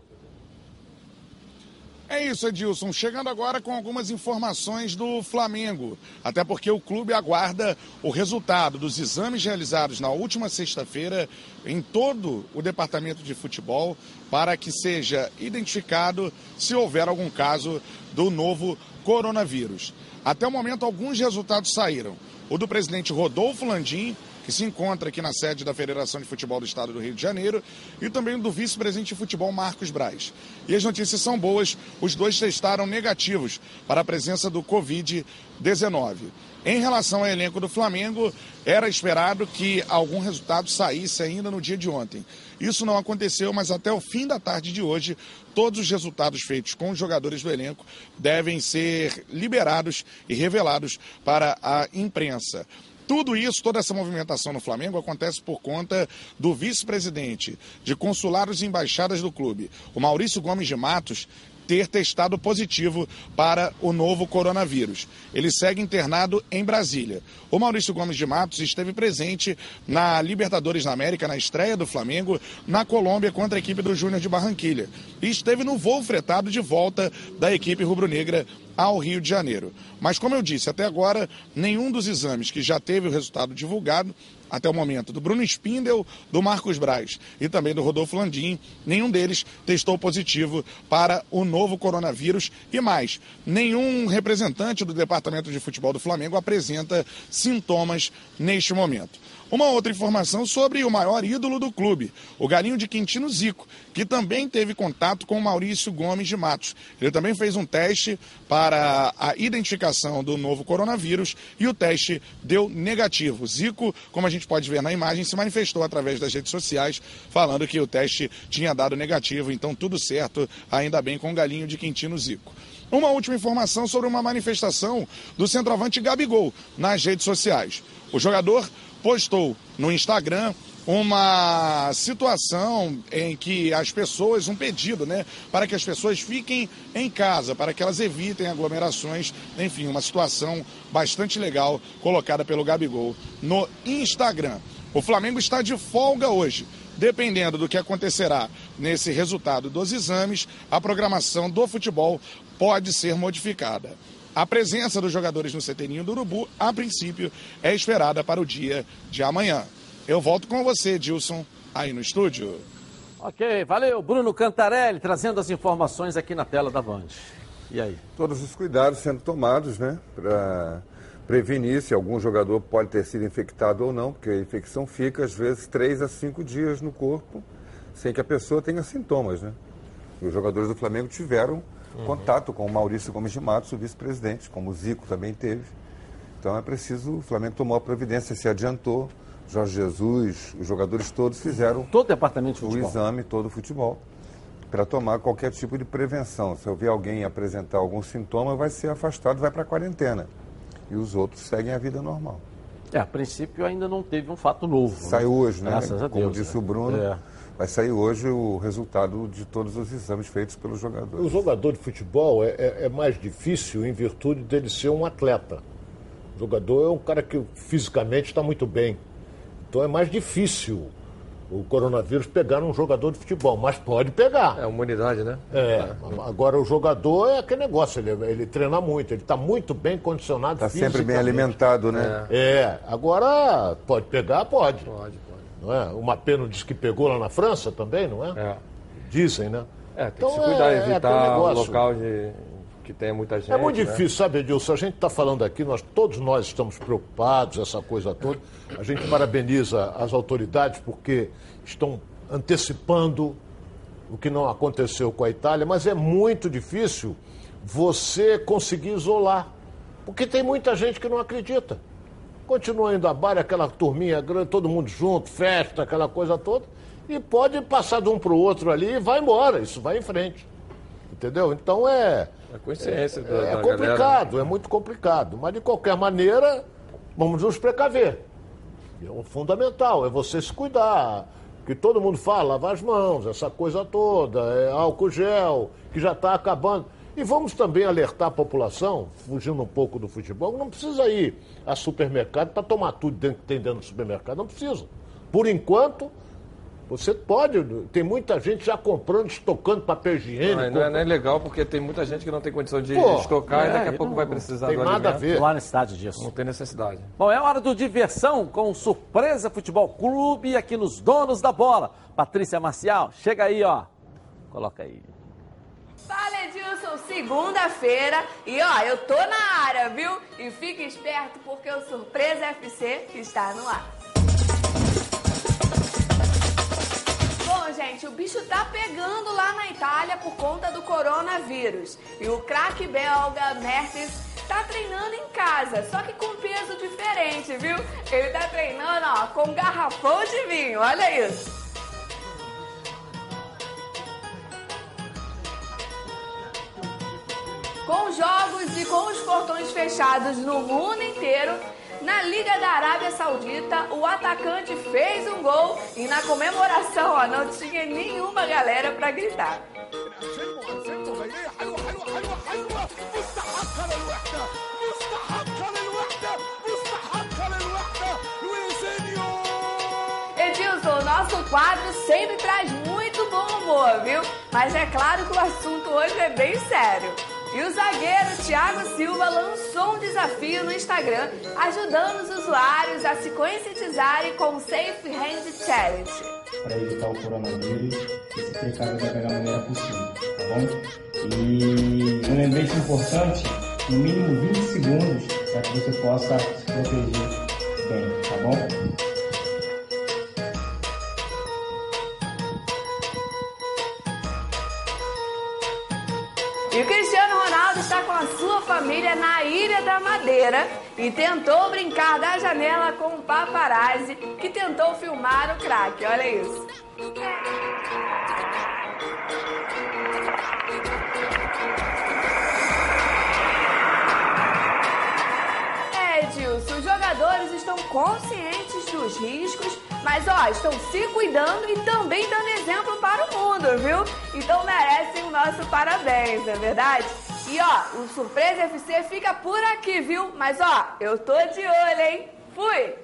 É isso, Edilson. Chegando agora com algumas informações do Flamengo. Até porque o clube aguarda o resultado dos exames realizados na última sexta-feira em todo o departamento de futebol para que seja identificado se houver algum caso do novo coronavírus. Até o momento, alguns resultados saíram. O do presidente Rodolfo Landim, que se encontra aqui na sede da Federação de Futebol do Estado do Rio de Janeiro, e também do vice-presidente de futebol, Marcos Braz. E as notícias são boas, os dois testaram negativos para a presença do Covid-19. Em relação ao elenco do Flamengo, era esperado que algum resultado saísse ainda no dia de ontem. Isso não aconteceu, mas até o fim da tarde de hoje, todos os resultados feitos com os jogadores do elenco devem ser liberados e revelados para a imprensa. Tudo isso, toda essa movimentação no Flamengo acontece por conta do vice-presidente de consulados e embaixadas do clube, o Maurício Gomes de Matos, ter testado positivo para o novo coronavírus. Ele segue internado em Brasília. O Maurício Gomes de Matos esteve presente na Libertadores da América, na estreia do Flamengo, na Colômbia contra a equipe do Júnior de Barranquilha. E esteve no voo fretado de volta da equipe rubro-negra ao Rio de Janeiro. Mas, como eu disse, até agora, nenhum dos exames que já teve o resultado divulgado até o momento, do Bruno Spindel, do Marcos Braz e também do Rodolfo Landim, nenhum deles testou positivo para o novo coronavírus e mais, nenhum representante do Departamento de Futebol do Flamengo apresenta sintomas neste momento. Uma outra informação sobre o maior ídolo do clube, o galinho de Quintino Zico, que também teve contato com Maurício Gomes de Matos. Ele também fez um teste para a identificação do novo coronavírus e o teste deu negativo. Zico, como a gente pode ver na imagem, se manifestou através das redes sociais falando que o teste tinha dado negativo, então tudo certo, ainda bem com o galinho de Quintino Zico. Uma última informação sobre uma manifestação do centroavante Gabigol nas redes sociais. O jogador postou no Instagram uma situação em que as pessoas, um pedido, né, para que as pessoas fiquem em casa, para que elas evitem aglomerações, enfim, uma situação bastante legal colocada pelo Gabigol no Instagram. O Flamengo está de folga hoje. Dependendo do que acontecerá nesse resultado dos exames, a programação do futebol pode ser modificada. A presença dos jogadores no CTNinho do Urubu, a princípio, é esperada para o dia de amanhã. Eu volto com você, Dilson, aí no estúdio. Ok, valeu. Bruno Cantarelli trazendo as informações aqui na tela da Band. E aí? Todos os cuidados sendo tomados, né? Para prevenir se algum jogador pode ter sido infectado ou não, porque a infecção fica, às vezes, três a cinco dias no corpo, sem que a pessoa tenha sintomas, né? E os jogadores do Flamengo tiveram uhum. contato com o Maurício Gomes de Matos, o vice-presidente, como o Zico também teve. Então é preciso, o Flamengo tomou a providência, se adiantou. Jorge Jesus, os jogadores todos fizeram todo o departamento de futebol. o exame, todo o futebol, para tomar qualquer tipo de prevenção. Se eu ver alguém apresentar algum sintoma, vai ser afastado, vai para a quarentena. E os outros seguem a vida normal. É, a princípio ainda não teve um fato novo. Né? Saiu né? hoje, né? Graças a Deus. Como disse é. o Bruno. É. Vai sair hoje o resultado de todos os exames feitos pelos jogadores. O jogador de futebol é, é, é mais difícil em virtude dele ser um atleta. O jogador é um cara que fisicamente está muito bem. Então é mais difícil o coronavírus pegar um jogador de futebol, mas pode pegar. É imunidade, né? É. Agora o jogador é aquele negócio, ele, ele treina muito, ele está muito bem condicionado. Está sempre bem alimentado, né? É. é. Agora pode pegar, pode. Pode. Não é? O Mapeno disse que pegou lá na França também, não é? é. Dizem, né? É, tem então, que se cuidar, é, é evitar é o local de, que tenha muita gente. É muito né? difícil, sabe, Edilson? A gente está falando aqui, nós, todos nós estamos preocupados, essa coisa toda. A gente parabeniza as autoridades porque estão antecipando o que não aconteceu com a Itália, mas é muito difícil você conseguir isolar. Porque tem muita gente que não acredita. Continua indo a bar, aquela turminha grande, todo mundo junto, festa, aquela coisa toda, e pode passar de um para o outro ali e vai embora, isso vai em frente. Entendeu? Então é. A consciência é, da, é da complicado, galera. é muito complicado. Mas de qualquer maneira, vamos nos precaver. É um fundamental, é você se cuidar. Que todo mundo fala, lavar as mãos, essa coisa toda, é álcool gel, que já está acabando. E vamos também alertar a população, fugindo um pouco do futebol, não precisa ir a supermercado para tomar tudo dentro que tem dentro do supermercado. Não precisa. Por enquanto, você pode, tem muita gente já comprando, estocando papel higiênico. Não, não, é, não é legal porque tem muita gente que não tem condição de Pô, estocar é, e daqui a pouco não, vai precisar tem do nada alimento. a ver. Não há necessidade disso. Não tem necessidade. Bom, é hora do diversão com o Surpresa Futebol Clube aqui nos Donos da Bola. Patrícia Marcial, chega aí, ó. Coloca aí. Segunda-feira e ó, eu tô na área, viu? E fique esperto porque o Surpresa FC está no ar. Bom, gente, o bicho tá pegando lá na Itália por conta do coronavírus. E o craque belga Mertens tá treinando em casa, só que com peso diferente, viu? Ele tá treinando, ó, com garrafão de vinho, olha isso. Com jogos e com os portões fechados no mundo inteiro, na Liga da Arábia Saudita, o atacante fez um gol e na comemoração ó, não tinha nenhuma galera para gritar. Edilson, nosso quadro sempre traz muito bom humor, viu? Mas é claro que o assunto hoje é bem sério. E o zagueiro Thiago Silva lançou um desafio no Instagram, ajudando os usuários a se conscientizarem com o Safe Hand Challenge. Para evitar o coronavírus e se precaver da melhor maneira possível, tá bom? E um lembrete importante, no mínimo 20 segundos, para que você possa se proteger bem, tá bom? E o Cristiano Ronaldo está com a sua família na Ilha da Madeira e tentou brincar da janela com um paparazzi que tentou filmar o craque. Olha isso. Os jogadores estão conscientes dos riscos, mas ó, estão se cuidando e também dando exemplo para o mundo, viu? Então merecem o nosso parabéns, não é verdade? E ó, o Surpresa FC fica por aqui, viu? Mas ó, eu tô de olho, hein? Fui!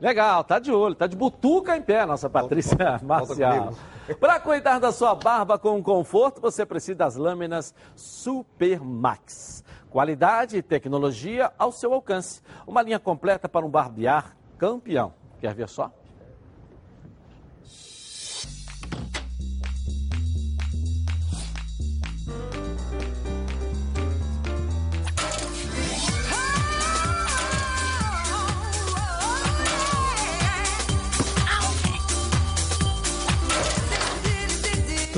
Legal, tá de olho, tá de butuca em pé, nossa Patrícia Marcial. Para cuidar da sua barba com conforto, você precisa das lâminas Super Max. Qualidade e tecnologia ao seu alcance. Uma linha completa para um barbear campeão. Quer ver só?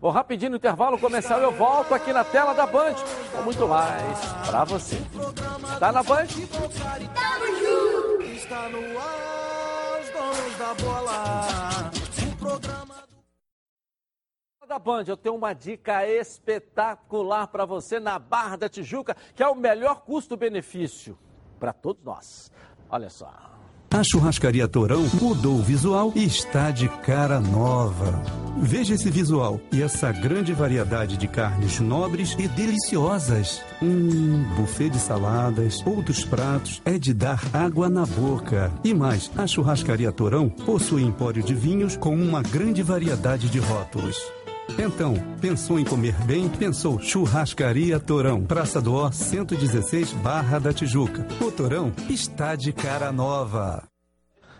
Vou rapidinho no intervalo comercial, eu volto aqui na tela da Band com muito mais pra você. Tá na Band? Está no ar, os donos da bola. O programa da Band, eu tenho uma dica espetacular para você na Barra da Tijuca, que é o melhor custo-benefício para todos nós. Olha só. A churrascaria Torão mudou o visual e está de cara nova. Veja esse visual e essa grande variedade de carnes nobres e deliciosas. Hum, buffet de saladas, outros pratos, é de dar água na boca. E mais, a churrascaria Torão possui empório de vinhos com uma grande variedade de rótulos. Então, pensou em comer bem? Pensou Churrascaria Torão, Praça do Ó, 116, Barra da Tijuca. O Torão está de cara nova.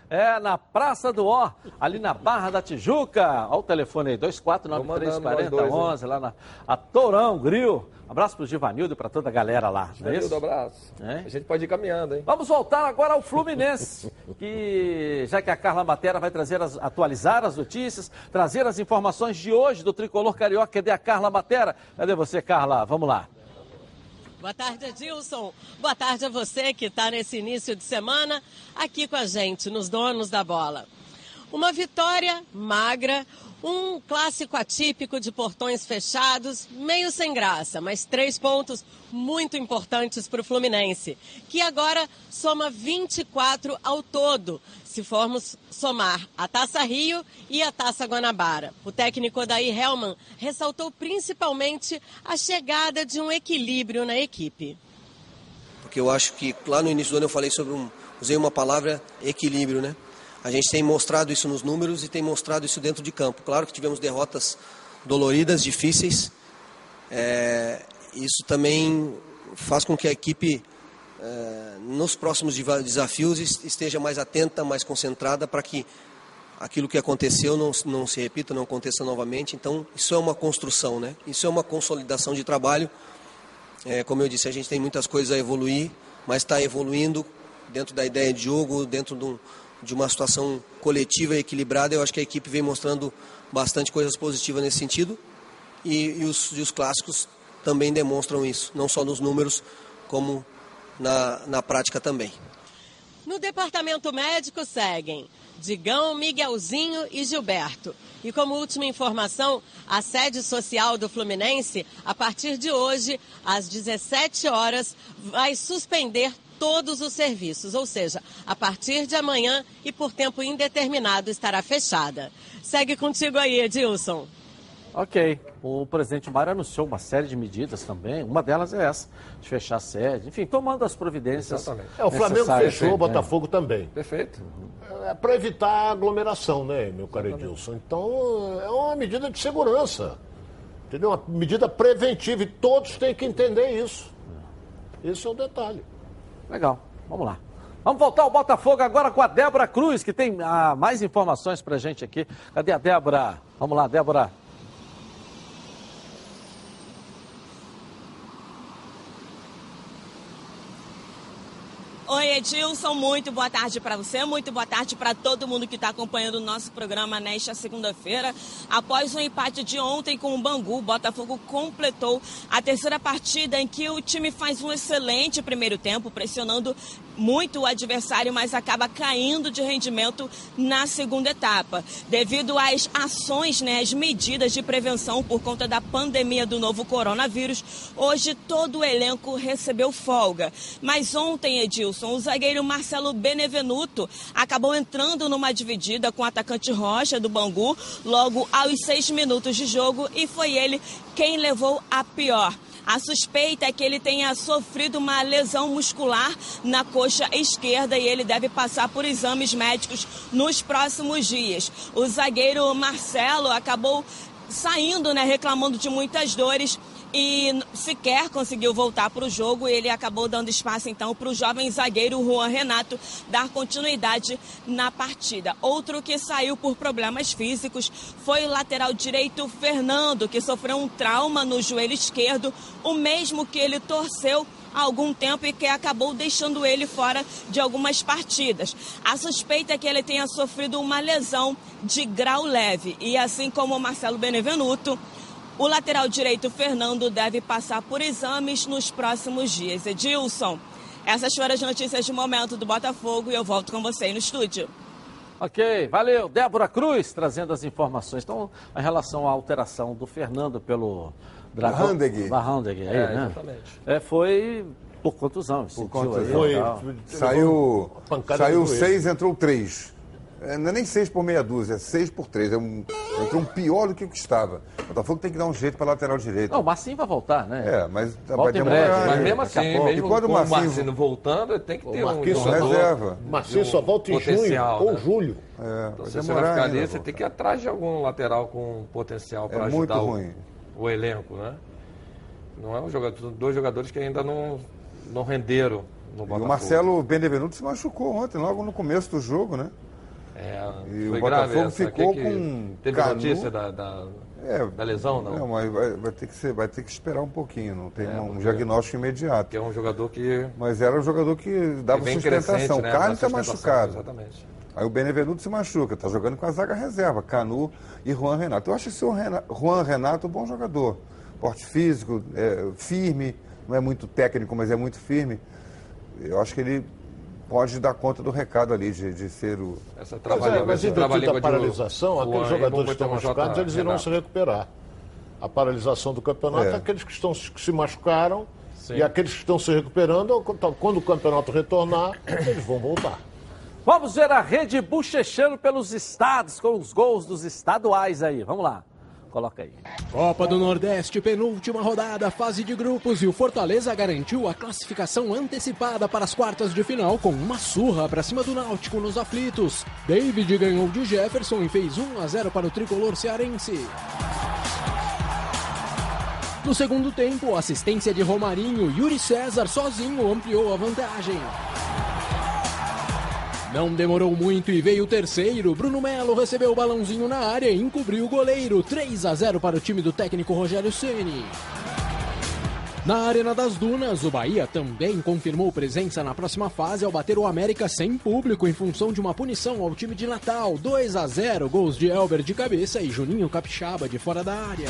É na Praça do Ó, ali na Barra da Tijuca. Olha o telefone aí, 24934011, lá na a Torão Grill. Abraço pro Givanildo e pra toda a galera lá. É Givanildo, é abraço. É? A gente pode ir caminhando, hein? Vamos voltar agora ao Fluminense, que já que a Carla Matera vai trazer as, atualizar as notícias, trazer as informações de hoje do Tricolor Carioca. Cadê a Carla Matera? Cadê você, Carla? Vamos lá. Boa tarde, Edilson. Boa tarde a você que está nesse início de semana aqui com a gente, nos Donos da Bola. Uma vitória magra, um clássico atípico de portões fechados, meio sem graça, mas três pontos muito importantes para o Fluminense, que agora soma 24 ao todo, se formos somar a Taça Rio e a Taça Guanabara. O técnico Odair Helman ressaltou principalmente a chegada de um equilíbrio na equipe. Porque eu acho que lá no início do ano eu falei sobre um, usei uma palavra equilíbrio, né? A gente tem mostrado isso nos números e tem mostrado isso dentro de campo. Claro que tivemos derrotas doloridas, difíceis. É, isso também faz com que a equipe, é, nos próximos desafios, esteja mais atenta, mais concentrada para que aquilo que aconteceu não, não se repita, não aconteça novamente. Então, isso é uma construção, né? Isso é uma consolidação de trabalho. É, como eu disse, a gente tem muitas coisas a evoluir, mas está evoluindo dentro da ideia de jogo, dentro de um de uma situação coletiva e equilibrada, eu acho que a equipe vem mostrando bastante coisas positivas nesse sentido. E, e, os, e os clássicos também demonstram isso, não só nos números, como na, na prática também. No departamento médico seguem Digão, Miguelzinho e Gilberto. E como última informação, a sede social do Fluminense, a partir de hoje, às 17 horas, vai suspender todos os serviços, ou seja, a partir de amanhã e por tempo indeterminado estará fechada. Segue contigo aí, Edilson. Ok. O presidente Mário anunciou uma série de medidas também. Uma delas é essa, de fechar a sede. Enfim, tomando as providências. Exatamente. É, o Flamengo fechou, o Botafogo é. também. Perfeito. É para evitar aglomeração, né, meu caro Edilson? Então, é uma medida de segurança. Entendeu? Uma medida preventiva. E todos têm que entender isso. Esse é o detalhe. Legal, vamos lá. Vamos voltar ao Botafogo agora com a Débora Cruz, que tem ah, mais informações pra gente aqui. Cadê a Débora? Vamos lá, Débora. Oi, Edilson, muito boa tarde para você, muito boa tarde para todo mundo que está acompanhando o nosso programa nesta segunda-feira. Após o empate de ontem com o Bangu, o Botafogo completou a terceira partida em que o time faz um excelente primeiro tempo, pressionando muito o adversário, mas acaba caindo de rendimento na segunda etapa. Devido às ações, né, às medidas de prevenção por conta da pandemia do novo coronavírus, hoje todo o elenco recebeu folga. Mas ontem, Edilson, o zagueiro Marcelo Benevenuto acabou entrando numa dividida com o atacante Rocha do Bangu logo aos seis minutos de jogo e foi ele quem levou a pior. A suspeita é que ele tenha sofrido uma lesão muscular na coxa esquerda e ele deve passar por exames médicos nos próximos dias. O zagueiro Marcelo acabou saindo, né, reclamando de muitas dores e sequer conseguiu voltar para o jogo. Ele acabou dando espaço então para o jovem zagueiro Juan Renato dar continuidade na partida. Outro que saiu por problemas físicos foi o lateral direito Fernando, que sofreu um trauma no joelho esquerdo, o mesmo que ele torceu há algum tempo e que acabou deixando ele fora de algumas partidas. A suspeita é que ele tenha sofrido uma lesão de grau leve e assim como o Marcelo Benevenuto, o lateral direito Fernando deve passar por exames nos próximos dias. Edilson, essas foram as notícias de momento do Botafogo e eu volto com você aí no estúdio. Ok, valeu. Débora Cruz trazendo as informações. Então, em relação à alteração do Fernando pelo Dragão. Barrandegui, aí, é, né? Exatamente. É, foi Por contusão, por contusão. Aí, Foi, saiu saiu seis, entrou três. É, não é nem seis por meia dúzia, é seis por três. É um, entrou um pior do que o que estava. O Botafogo tem que dar um jeito para lateral direito. Não, o Marcinho vai voltar, né? É, mas Volta vai demorar. Mas mesmo assim, mesmo e quando o Marcinho... Marcinho voltando, tem que ter um jogador reserva. Marcinho só volta em junho né? ou julho. É, então, se você vai ficar ali, você tem que ir atrás de algum lateral com potencial para é ajudar o, o, elenco, né? Não é um jogador, dois jogadores que ainda não, não renderam no Botafogo. E o Marcelo Benevenuto se machucou ontem, logo no começo do jogo, né? É, e o Botafogo ficou com. Teve Canu... notícia da, da, é, da, lesão, não? Não, mas vai, vai, ter que ser, vai ter que esperar um pouquinho, não tem é, um diagnóstico imediato. Que é um jogador que. Mas era um jogador que dava que sustentação. Né? Carne está machucado. Exatamente. Aí o Benevenuto se machuca, está jogando com a zaga reserva, Canu e Juan Renato. Eu acho esse Juan Renato um bom jogador. Porte físico, é, firme, não é muito técnico, mas é muito firme. Eu acho que ele pode dar conta do recado ali, de, de ser o. Essa trabalha, mas, é, mas em da paralisação, aqueles jogadores que estão machucados, eles irão se recuperar. A paralisação do campeonato, é. aqueles que, estão, que se machucaram Sim. e aqueles que estão se recuperando, quando o campeonato retornar, eles vão voltar. Vamos ver a rede bochechando pelos estados, com os gols dos estaduais aí. Vamos lá. Coloca aí. Copa do Nordeste, penúltima rodada, fase de grupos e o Fortaleza garantiu a classificação antecipada para as quartas de final com uma surra para cima do Náutico nos aflitos. David ganhou de Jefferson e fez 1 a 0 para o tricolor cearense. No segundo tempo, assistência de Romarinho, Yuri César sozinho ampliou a vantagem. Não demorou muito e veio o terceiro. Bruno Melo recebeu o balãozinho na área e encobriu o goleiro. 3 a 0 para o time do técnico Rogério Ceni. Na Arena das Dunas, o Bahia também confirmou presença na próxima fase ao bater o América sem público em função de uma punição ao time de Natal. 2 a 0, gols de Elber de cabeça e Juninho Capixaba de fora da área.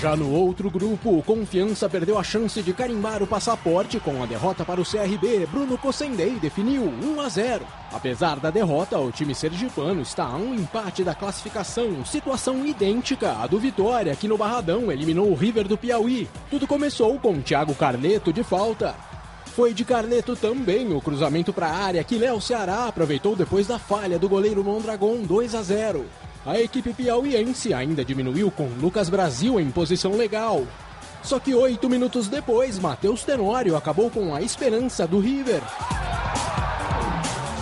Já no outro grupo, o Confiança perdeu a chance de carimbar o passaporte com a derrota para o CRB. Bruno Cossendei definiu 1 a 0. Apesar da derrota, o time sergipano está a um empate da classificação, situação idêntica à do Vitória, que no Barradão eliminou o River do Piauí. Tudo começou com Thiago Carneto de falta. Foi de Carneto também o cruzamento para a área que Léo Ceará aproveitou depois da falha do goleiro Mondragon 2 a 0. A equipe piauiense ainda diminuiu com Lucas Brasil em posição legal. Só que oito minutos depois, Matheus Tenório acabou com a esperança do River.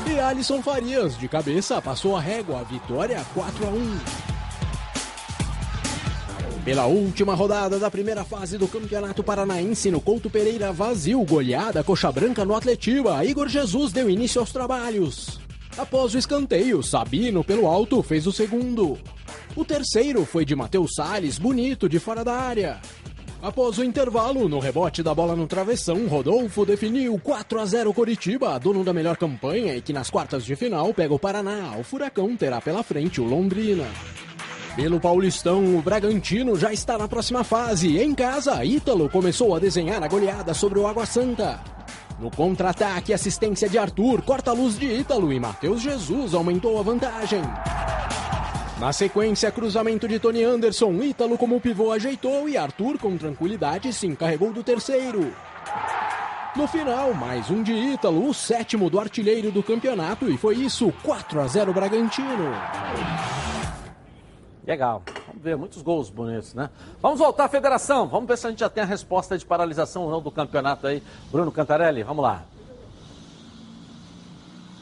E Alisson Farias, de cabeça, passou a régua, vitória 4 a 1. Pela última rodada da primeira fase do Campeonato Paranaense no Couto Pereira vazio, goleada coxa branca no Atletiba, Igor Jesus deu início aos trabalhos. Após o escanteio, Sabino, pelo alto, fez o segundo. O terceiro foi de Matheus Salles, bonito, de fora da área. Após o intervalo, no rebote da bola no travessão, Rodolfo definiu 4 a 0 Coritiba, dono da melhor campanha e que nas quartas de final pega o Paraná. O Furacão terá pela frente o Londrina. Pelo Paulistão, o Bragantino já está na próxima fase. Em casa, Ítalo começou a desenhar a goleada sobre o Água Santa. No contra-ataque, assistência de Arthur, corta-luz de Ítalo e Matheus Jesus aumentou a vantagem. Na sequência, cruzamento de Tony Anderson, Ítalo como pivô ajeitou e Arthur com tranquilidade se encarregou do terceiro. No final, mais um de Ítalo, o sétimo do artilheiro do campeonato e foi isso, 4 a 0 Bragantino. Legal. Vamos ver muitos gols bonitos, né? Vamos voltar à federação. Vamos ver se a gente já tem a resposta de paralisação ou não do campeonato aí. Bruno Cantarelli, vamos lá.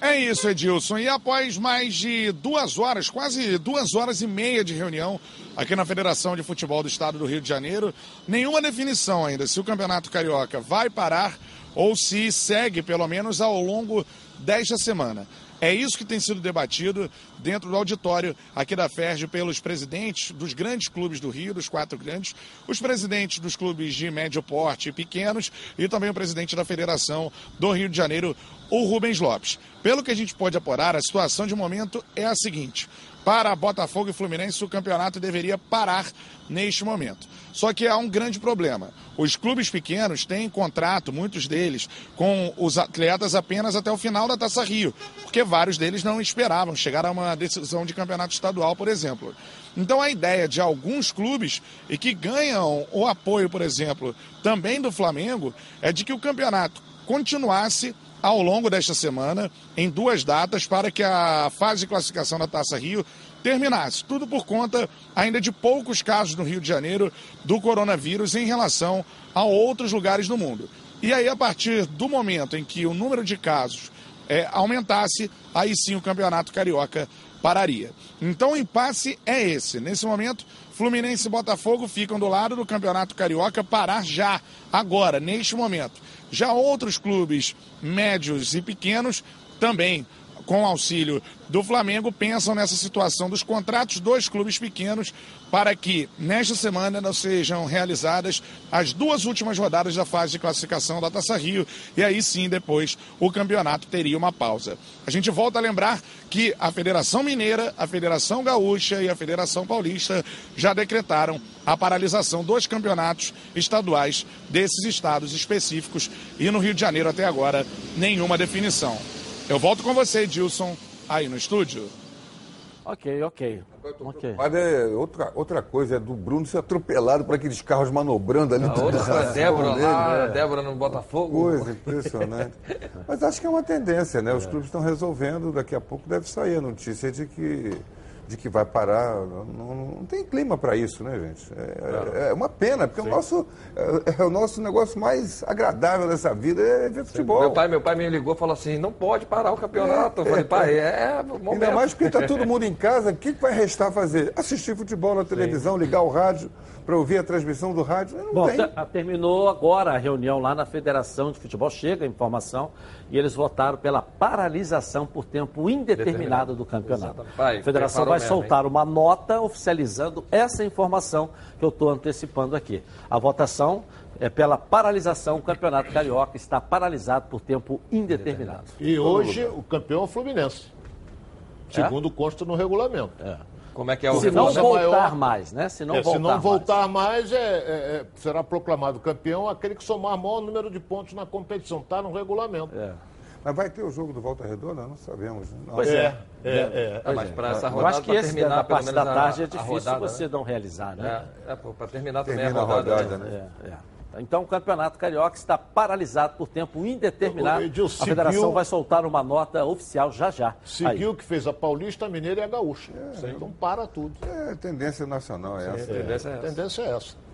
É isso, Edilson. E após mais de duas horas, quase duas horas e meia de reunião aqui na Federação de Futebol do Estado do Rio de Janeiro, nenhuma definição ainda se o Campeonato Carioca vai parar ou se segue, pelo menos, ao longo desta semana. É isso que tem sido debatido dentro do auditório aqui da FERJ pelos presidentes dos grandes clubes do Rio, dos quatro grandes, os presidentes dos clubes de médio porte e pequenos e também o presidente da Federação do Rio de Janeiro, o Rubens Lopes. Pelo que a gente pode apurar, a situação de momento é a seguinte: para Botafogo e Fluminense, o campeonato deveria parar neste momento. Só que há um grande problema. Os clubes pequenos têm contrato, muitos deles, com os atletas apenas até o final da Taça Rio, porque vários deles não esperavam chegar a uma decisão de campeonato estadual, por exemplo. Então a ideia de alguns clubes e que ganham o apoio, por exemplo, também do Flamengo, é de que o campeonato continuasse ao longo desta semana, em duas datas, para que a fase de classificação da Taça Rio terminasse. Tudo por conta ainda de poucos casos no Rio de Janeiro do coronavírus em relação a outros lugares do mundo. E aí, a partir do momento em que o número de casos é, aumentasse, aí sim o campeonato carioca pararia. Então o impasse é esse. Nesse momento, Fluminense e Botafogo ficam do lado do campeonato carioca parar já, agora, neste momento. Já outros clubes médios e pequenos também com auxílio do Flamengo, pensam nessa situação dos contratos dos clubes pequenos para que nesta semana não sejam realizadas as duas últimas rodadas da fase de classificação da Taça Rio e aí sim depois o campeonato teria uma pausa. A gente volta a lembrar que a Federação Mineira, a Federação Gaúcha e a Federação Paulista já decretaram a paralisação dos campeonatos estaduais desses estados específicos e no Rio de Janeiro até agora nenhuma definição. Eu volto com você, Edilson, aí no estúdio. Ok, ok. okay. Mas é outra, outra coisa, é do Bruno ser atropelado por aqueles carros manobrando ali. A outra a Débora lá, né? Débora no Botafogo. Coisa impressionante. Mas acho que é uma tendência, né? Os é. clubes estão resolvendo, daqui a pouco deve sair a notícia de que de que vai parar. Não, não tem clima para isso, né, gente? É, é, uma pena, porque o nosso, é, é, o nosso negócio mais agradável dessa vida é ver futebol. Meu pai, meu pai me ligou e falou assim: não pode parar o campeonato. É, eu falei, pai, é. Momento. Ainda mais porque está todo mundo em casa, o que vai restar fazer? Assistir futebol na televisão, Sim. ligar o rádio para ouvir a transmissão do rádio? Não Bom, tem. terminou agora a reunião lá na Federação de Futebol, chega a informação, e eles votaram pela paralisação por tempo indeterminado do campeonato. Pai, a Federação vai mesmo, soltar hein? uma nota oficializando essa informação que eu estou antecipando aqui. A votação é pela paralisação, o Campeonato Carioca está paralisado por tempo indeterminado. E hoje o campeão é o Fluminense, segundo é? consta no regulamento. É. Como é que é o Se não voltar maior, mais, né? Se não é, voltar, se não voltar mais, mais é, é, é, será proclamado campeão aquele que somar maior número de pontos na competição. Está no regulamento. É. Mas vai ter o jogo do Volta Redonda? Não sabemos. Né? Não. Pois é. é, é, é. Ah, mas para essa rodada, Eu acho que esse terminar, da parte da tarde é difícil rodada, você né? não realizar, né? É, para terminar também Termina a rodada. A rodada né? Então o Campeonato Carioca está paralisado por tempo indeterminado. a Federação vai soltar uma nota oficial já já. Seguiu o que fez a Paulista, a Mineira e a Gaúcha. É, então para tudo. É, tendência nacional é essa. É, tendência é essa. Tendência é essa.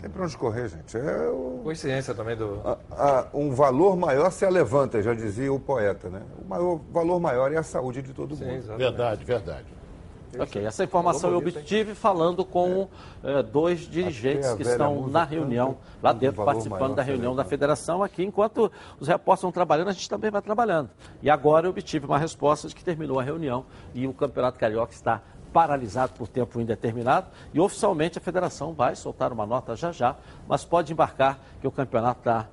Tem para onde correr, gente. É o... Coincidência também do. A, a, um valor maior se levanta, já dizia o poeta, né? O maior, valor maior é a saúde de todo Sim, mundo. Exatamente. Verdade, verdade. Ok, essa informação eu obtive falando com é. dois dirigentes que estão na reunião, lá dentro, participando da reunião da federação. Aqui, enquanto os repórteres estão trabalhando, a gente também vai trabalhando. E agora eu obtive uma resposta de que terminou a reunião e o Campeonato Carioca está paralisado por tempo indeterminado e oficialmente a federação vai soltar uma nota já já, mas pode embarcar que o campeonato está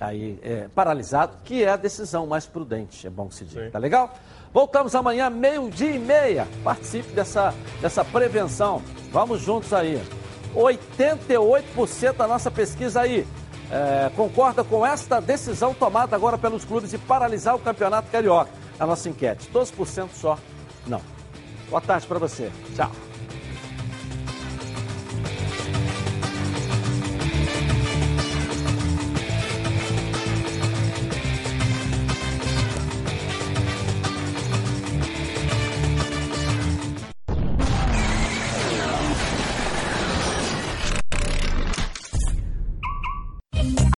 aí é, paralisado, que é a decisão mais prudente, é bom que se diga. Tá legal? Voltamos amanhã, meio-dia e meia. Participe dessa, dessa prevenção. Vamos juntos aí. 88% da nossa pesquisa aí é, concorda com esta decisão tomada agora pelos clubes de paralisar o campeonato carioca. A nossa enquete. 12% só não. Boa tarde para você. Tchau.